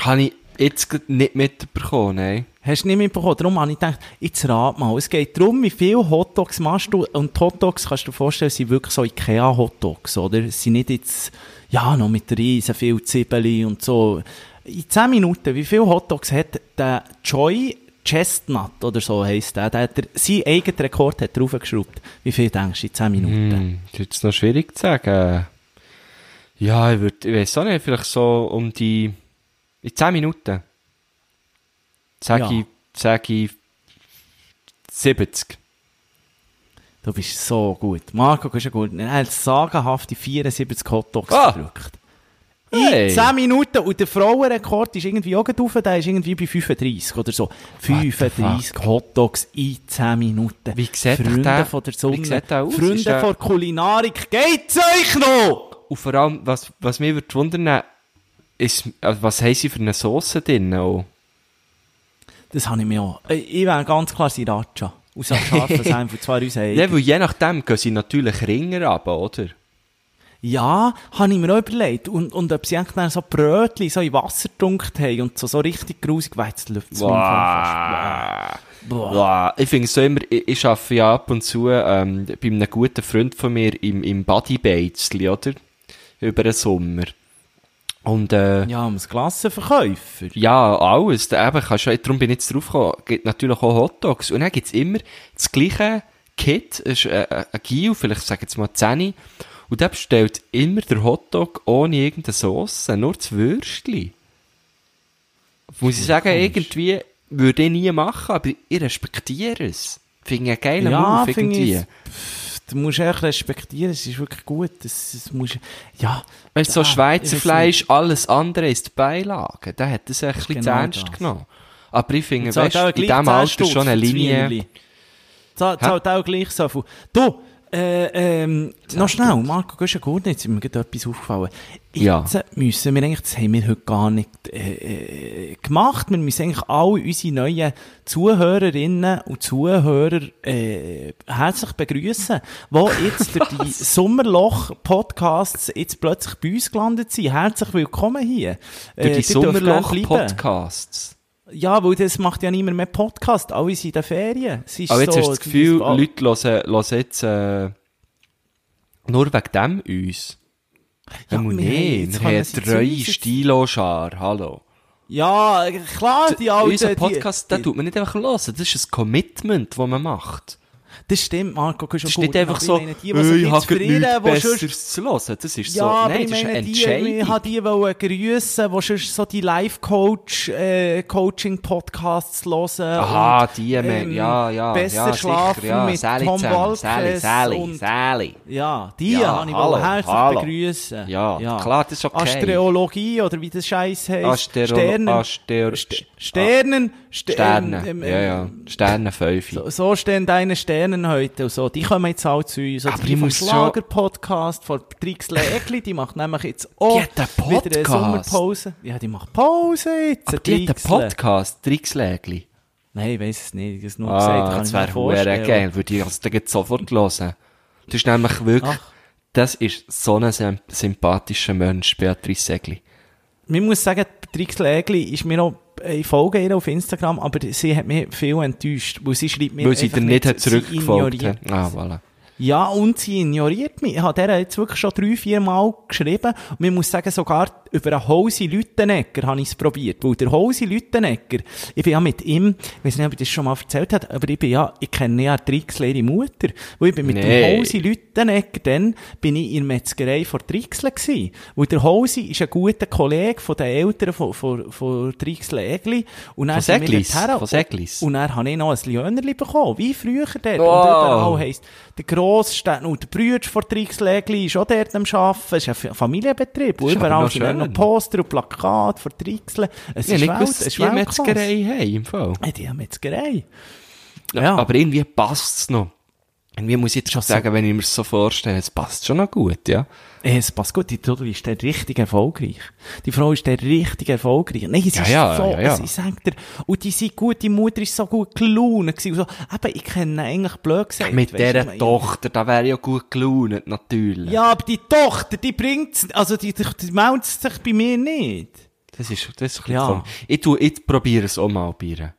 Speaker 2: Habe ich jetzt nicht mitbekommen, nein.
Speaker 3: Hast du nicht mitbekommen? Darum habe ich gedacht, jetzt rat mal. Es geht darum, wie viele Hotdogs machst du. Und die Hotdogs, kannst du dir vorstellen, sind wirklich so Ikea-Hotdogs, oder? Sind nicht jetzt, ja, noch mit riesen viel Zwiebeln und so. In 10 Minuten, wie viele Hotdogs hat der Joy Chestnut, oder so heisst der, der hat der, sein eigenen Rekord hat er aufgeschraubt. Wie viel denkst du in 10 Minuten?
Speaker 2: Hm, das ist jetzt noch schwierig zu sagen. Ja, ich würde, ich weiß auch nicht, vielleicht so um die, in 10 Minuten. Sag
Speaker 3: Ja.
Speaker 2: ich, sag ich 70.
Speaker 3: Du bist so gut. Marco, du bist ja gut. Er hat sagenhafte 74 Hotdogs
Speaker 2: Ah!
Speaker 3: gedrückt.
Speaker 2: Hey.
Speaker 3: In 10 Minuten. Und der Frauenrekord ist irgendwie auch drauf, der ist irgendwie bei 35 oder so. 35 Hotdogs in 10 Minuten.
Speaker 2: Wie sieht
Speaker 3: Freunde
Speaker 2: der-
Speaker 3: von der
Speaker 2: wie
Speaker 3: Sonne.
Speaker 2: sieht der aus?
Speaker 3: Freunde
Speaker 2: der-
Speaker 3: von Kulinarik. Geht's euch noch?
Speaker 2: Und vor allem, was, was mich würde wundern, ist, also was haben sie für eine Sauce drin? Auch?
Speaker 3: Das habe ich mir auch. Äh, Ich wäre ganz klar Sriracha. Aus einem scharfen Sein von zwei Rüsen.
Speaker 2: Ja, weil je nachdem gehen sie natürlich ringer runter, oder?
Speaker 3: Ja, habe ich mir auch überlegt. Und, und ob sie eigentlich so Brötchen so in Wasser getunkt haben und so, so richtig grusig, Fall fast. Boah.
Speaker 2: Boah. Ich finde es so immer, ich, ich arbeite ja ab und zu ähm, bei einem guten Freund von mir im, im Bodybaitsli, oder? Über den Sommer. Und äh,
Speaker 3: Ja, um das Klassenverkäufer.
Speaker 2: Ja, alles. Da Eben, kannst du, darum bin ich jetzt drauf gekommen. Gibt natürlich auch Hotdogs. Und dann gibt's immer das gleiche Kit. Ist äh, äh, ein Gil, vielleicht sage ich jetzt mal 10. Und der bestellt immer der Hotdog ohne irgendeine Sauce, nur das Würstchen. Muss ich sagen, irgendwie würde ich nie machen, aber ich respektiere es. Finde ich einen geilen
Speaker 3: Ja,
Speaker 2: Move irgendwie.
Speaker 3: Du musst echt respektieren, es ist wirklich gut. Das, das musst, ja.
Speaker 2: Weißt du, so Schweizer Fleisch, alles andere ist Beilage. Der hat echt ein bisschen zu
Speaker 3: genau
Speaker 2: ernst
Speaker 3: das.
Speaker 2: genommen. Aber ich finde,
Speaker 3: Zahlt
Speaker 2: weißt in diesem
Speaker 3: 10
Speaker 2: Alter schon eine Linie.
Speaker 3: Zahlt zahlt auch gleich so viel. Du, äh, ähm, noch schnell, Marco, gehst du gut, jetzt ist mir gerade etwas aufgefallen. Jetzt
Speaker 2: Ja.
Speaker 3: müssen wir eigentlich, das haben wir heute gar nicht äh, äh, gemacht, wir müssen eigentlich alle unsere neuen Zuhörerinnen und Zuhörer äh, herzlich begrüßen, die jetzt durch die Sommerloch-Podcasts jetzt plötzlich bei uns gelandet sind. Herzlich willkommen hier.
Speaker 2: Durch die
Speaker 3: gerne bleiben.
Speaker 2: Sommerloch-Podcasts.
Speaker 3: Ja, weil das macht ja niemand mehr Podcast. Alle sind in den Ferien.
Speaker 2: Aber jetzt
Speaker 3: so,
Speaker 2: hast du das Gefühl,
Speaker 3: das-
Speaker 2: Leute hören, hören jetzt äh, nur wegen dem uns.
Speaker 3: Ja,
Speaker 2: Ja,
Speaker 3: jetzt
Speaker 2: wir haben
Speaker 3: jetzt-
Speaker 2: Stilo-Schar, hallo.
Speaker 3: Ja, klar, die alten...
Speaker 2: Unser
Speaker 3: die-
Speaker 2: Podcast, den
Speaker 3: die,
Speaker 2: tut man nicht einfach hören, das ist ein Commitment, das man macht.
Speaker 3: Das stimmt, Marco, du
Speaker 2: Das ist nicht einfach so,
Speaker 3: die, die,
Speaker 2: «Hey,
Speaker 3: sich
Speaker 2: ich habe nichts Besseres zu hören. Das ist
Speaker 3: Ja,
Speaker 2: so, nein, das ist eine
Speaker 3: meine, die, ich
Speaker 2: Entscheidung.
Speaker 3: habe die wollen grüssen, die sonst so die Life-Coach, äh, Coaching-Podcasts hören.
Speaker 2: Aha,
Speaker 3: und,
Speaker 2: die, ähm, ja, ja,
Speaker 3: Besser
Speaker 2: ja,
Speaker 3: schlafen
Speaker 2: sicher, ja.
Speaker 3: mit
Speaker 2: Sally
Speaker 3: Tom Walkes
Speaker 2: Sally,
Speaker 3: und
Speaker 2: Sally.
Speaker 3: Ja, die
Speaker 2: Ja,
Speaker 3: habe ich
Speaker 2: hallo,
Speaker 3: wohl herzlich
Speaker 2: hallo.
Speaker 3: begrüßen.
Speaker 2: Ja, klar, das ist okay.
Speaker 3: Astrologie oder wie das Scheiß heisst.
Speaker 2: Astero-
Speaker 3: Sternen,
Speaker 2: Astero-
Speaker 3: St- Sternen, Ster-
Speaker 2: Sterne,
Speaker 3: ähm,
Speaker 2: ja, ja, Sterne 5.
Speaker 3: So, so stehen deine Sternen heute und so. Die kommen jetzt auch zu uns. Oder
Speaker 2: Aber
Speaker 3: die
Speaker 2: ich
Speaker 3: vom
Speaker 2: schon-
Speaker 3: Schlager-Podcast von Trixle Egli, die macht nämlich jetzt auch wieder eine. Sommerpause. Ja, die macht Pause jetzt.
Speaker 2: Aber die hat einen. Podcast, Trixlägli.
Speaker 3: Nein, ich weiss es nicht. Ich habe es nur gesagt.
Speaker 2: Ah,
Speaker 3: kann
Speaker 2: das wäre
Speaker 3: vorstellen.
Speaker 2: geil, würde ich das jetzt sofort hören. Das ist nämlich wirklich,
Speaker 3: Ach.
Speaker 2: das ist so ein sym- sympathischer Mensch, Beatrice Segli.
Speaker 3: Man muss sagen, Trixle Egli ist mir noch, ich folge ihr auf Instagram, aber sie hat mich viel enttäuscht, weil sie schreibt mir
Speaker 2: Weil sie
Speaker 3: einfach
Speaker 2: nicht
Speaker 3: sie
Speaker 2: zurückgefolgt hat. Ah, voilà.
Speaker 3: Ja, und sie ignoriert mich. Ich habe der jetzt wirklich schon drei, vier Mal geschrieben. Und man muss sagen, sogar über einen Hosi Lüttenegger habe ich es probiert. Weil der Hosi Lüttenegger, ich bin ja mit ihm, ich weiß nicht, ob ich das schon mal erzählt habe, aber ich bin ja, ich kenne ja Trixler ihre Mutter. Weil ich bin mit
Speaker 2: Nee.
Speaker 3: dem Hosi Lüttenegger, dann bin ich in der Metzgerei von Trixler gewesen. Weil der Hosi ist ein guter Kollege von den Eltern von, von, von Trixler Egli. Und dann
Speaker 2: Von
Speaker 3: sind wir
Speaker 2: Seglis? Von Seglis?
Speaker 3: Und dann habe ich noch ein Lionnerli bekommen, wie früher dort.
Speaker 2: Oh.
Speaker 3: Und überall heisst, der Grossstädter und der Brüder von Trixlägli ist auch dort am Arbeiten. Es ist ein Fa- Familienbetrieb. Und überall
Speaker 2: noch
Speaker 3: sind noch. Poster und Plakate von Trixle. Es
Speaker 2: Ja,
Speaker 3: ist
Speaker 2: nicht
Speaker 3: Welt, es ist
Speaker 2: die. Metzgerei haben, im Fall.
Speaker 3: Ja, die haben Metzgerei. Ja.
Speaker 2: Aber irgendwie passt es noch. Irgendwie muss ich jetzt schon
Speaker 3: Schon so.
Speaker 2: sagen, wenn ich mir so vorstelle, es passt schon noch gut, ja.
Speaker 3: Es passt gut, die Trudel ist der richtig erfolgreich. Die Frau ist der richtig erfolgreich. Nein, es
Speaker 2: Ja,
Speaker 3: ist
Speaker 2: ja,
Speaker 3: so,
Speaker 2: ja, ja.
Speaker 3: Ich sag dir, und die sind gut, die Mutter ist so gut gelaunt gewesen. So. Eben, ich kenne eigentlich blöd gesagt.
Speaker 2: Mit dieser Tochter, da wäre ja gut gelaunt, natürlich.
Speaker 3: Ja, aber die Tochter, die bringt's, also die, die, die meldet sich bei mir nicht.
Speaker 2: Das ist, das ist ein bisschen
Speaker 3: Ja.
Speaker 2: komisch. Ich tu, ich probiere es auch mal bei ihr.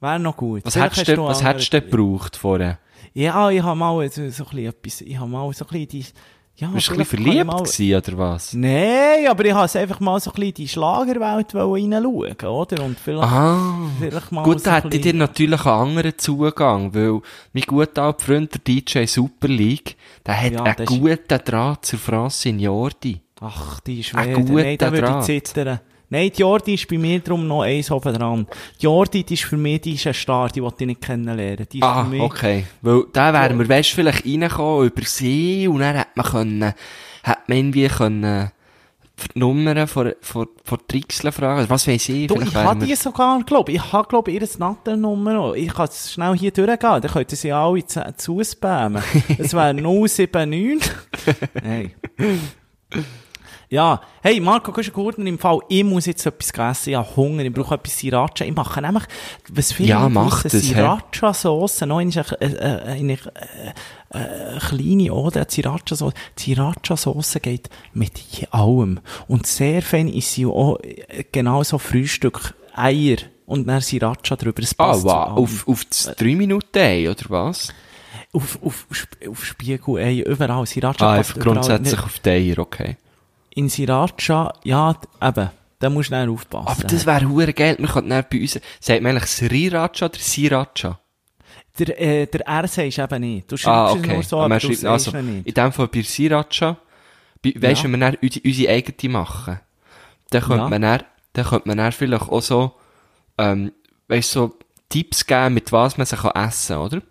Speaker 3: Wäre noch gut.
Speaker 2: Was
Speaker 3: Vielleicht
Speaker 2: hättest du, was hättest du gebraucht vorher?
Speaker 3: Ja, ich habe mal so, so ein bisschen etwas, ich habe mal so ein bisschen ja,
Speaker 2: Bist du ein bisschen verliebt
Speaker 3: mal-
Speaker 2: gewesen, oder was?
Speaker 3: Nein, aber ich habe es einfach mal so ein bisschen die Schlagerwelt reinschauen, oder? Und vielleicht,
Speaker 2: Ah.
Speaker 3: vielleicht mal
Speaker 2: Gut,
Speaker 3: so
Speaker 2: da hätte ich dir
Speaker 3: bisschen-
Speaker 2: natürlich einen anderen Zugang, weil mein guter alter Freund, der DJ Super League, der hat
Speaker 3: Ja,
Speaker 2: einen
Speaker 3: das ist-
Speaker 2: guten Draht zur Francine Jordi.
Speaker 3: Ach, die ist
Speaker 2: Ein guter
Speaker 3: Nein, da würde ich zittern. Nein, die Jordi ist bei mir drum noch eins oben dran. Die Jordi, die ist für mich, die ist ein Star, die wollte ich nicht kennenlernen. Die
Speaker 2: Ah, okay. Weil da wären wir, weißt, vielleicht reingekommen über sie und dann hätte man können, hätte man irgendwie können, die Nummern von, von, von Trixler fragen. Was weiss ich?
Speaker 3: Du, ich habe
Speaker 2: wir-
Speaker 3: die sogar, glaube ich. Habe, glaube ich, ihr Nattennummer noch. Ich kann es schnell hier durchgehen. Dann könnten sie alle zu, zuspammen. Es wäre 079. hey. Ja, hey, Marco Kuschengurten, im Fall, ich muss jetzt etwas essen. Ich habe Hunger, ich brauche etwas Sriracha. Ich mache nämlich, was viele
Speaker 2: Ja,
Speaker 3: nicht
Speaker 2: mach
Speaker 3: wissen,
Speaker 2: das, hä?
Speaker 3: Sriracha-Sauce, noch eine, eine, äh, äh, kleine oder Sriracha-Sauce. Sriracha-Sauce geht mit allem. Und sehr fein ist sie auch äh, genau so Frühstück, Eier und dann Sriracha drüber. Es
Speaker 2: Ah,
Speaker 3: passt zu
Speaker 2: wow. Auf, auf das 3 Minuten Ei, oder was?
Speaker 3: auf, auf, auf Spiegel, ey, überall. Sriracha
Speaker 2: Ah,
Speaker 3: passt überall.
Speaker 2: grundsätzlich
Speaker 3: Nicht-
Speaker 2: auf die Eier, okay.
Speaker 3: In Sriracha, ja, eben, da musst du dann aufpassen.
Speaker 2: Aber das wäre hure geil. Man könnte dann bei uns, sagt man eigentlich Sriracha oder Sriracha?
Speaker 3: Der, äh, der R sagst eben nicht. Du schreibst
Speaker 2: Ah,
Speaker 3: es
Speaker 2: okay.
Speaker 3: nur so,
Speaker 2: Aber
Speaker 3: aber
Speaker 2: man
Speaker 3: du
Speaker 2: also,
Speaker 3: nicht.
Speaker 2: in dem Fall bei Sriracha, bei, weisst du,
Speaker 3: Ja.
Speaker 2: wenn wir dann unsere, unsere eigene machen, dann könnte
Speaker 3: Ja.
Speaker 2: man dann, dann könnte man dann vielleicht auch so, ähm, weisst du, so Tipps geben, mit was man sich kann essen, oder?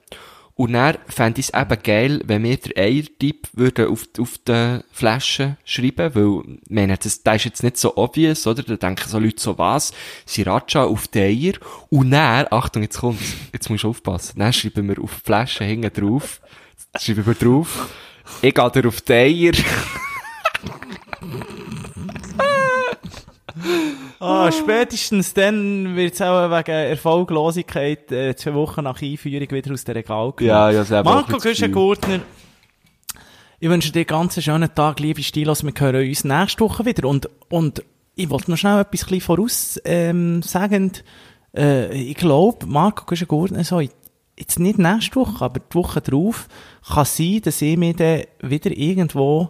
Speaker 2: Und dann fände ich es eben geil, wenn wir den Eiertipp würden auf, auf die Flasche schreiben, weil, meine, das, das ist jetzt nicht so obvious, oder? Da denken so Leute so, was? Sriracha auf die Eier. Und dann, Achtung, jetzt kommt's, jetzt musst du aufpassen, dann schreiben wir auf die Flasche hinten drauf, schreiben wir drauf, ich gehe auf die Eier.
Speaker 3: Ah, spätestens dann wird es auch wegen Erfolglosigkeit äh, zwei Wochen nach Einführung wieder aus dem Regal genommen.
Speaker 2: Ja, ja, selber
Speaker 3: Marco. Küschengurtner, ich wünsche dir ganz einen schönen Tag, liebe Stilos. Wir hören uns nächste Woche wieder. Und, und ich wollte noch schnell etwas ein voraus ähm, sagen. Äh, ich glaube, Marco Küschengurtner so, jetzt nicht nächste Woche, aber die Woche drauf, kann sein, dass ich mich dann wieder irgendwo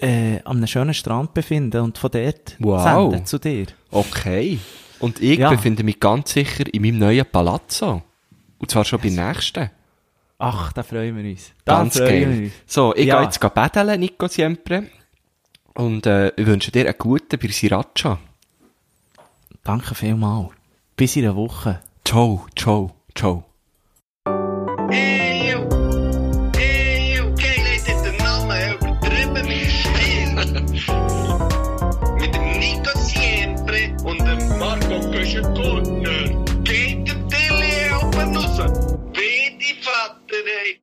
Speaker 3: äh, an einem schönen Strand befinde und von dort
Speaker 2: Wow.
Speaker 3: sende zu dir.
Speaker 2: Okay. Und ich
Speaker 3: Ja.
Speaker 2: befinde mich ganz sicher in meinem neuen Palazzo. Und zwar schon beim nächsten.
Speaker 3: Ach, da freuen wir uns. Da
Speaker 2: Ganz geil. So, ich
Speaker 3: Ja.
Speaker 2: gehe jetzt baden, Nico Siempre. Und äh, ich wünsche dir einen guten bei Sriracha.
Speaker 3: Danke vielmals. Bis in einer Woche.
Speaker 2: Ciao, ciao, ciao.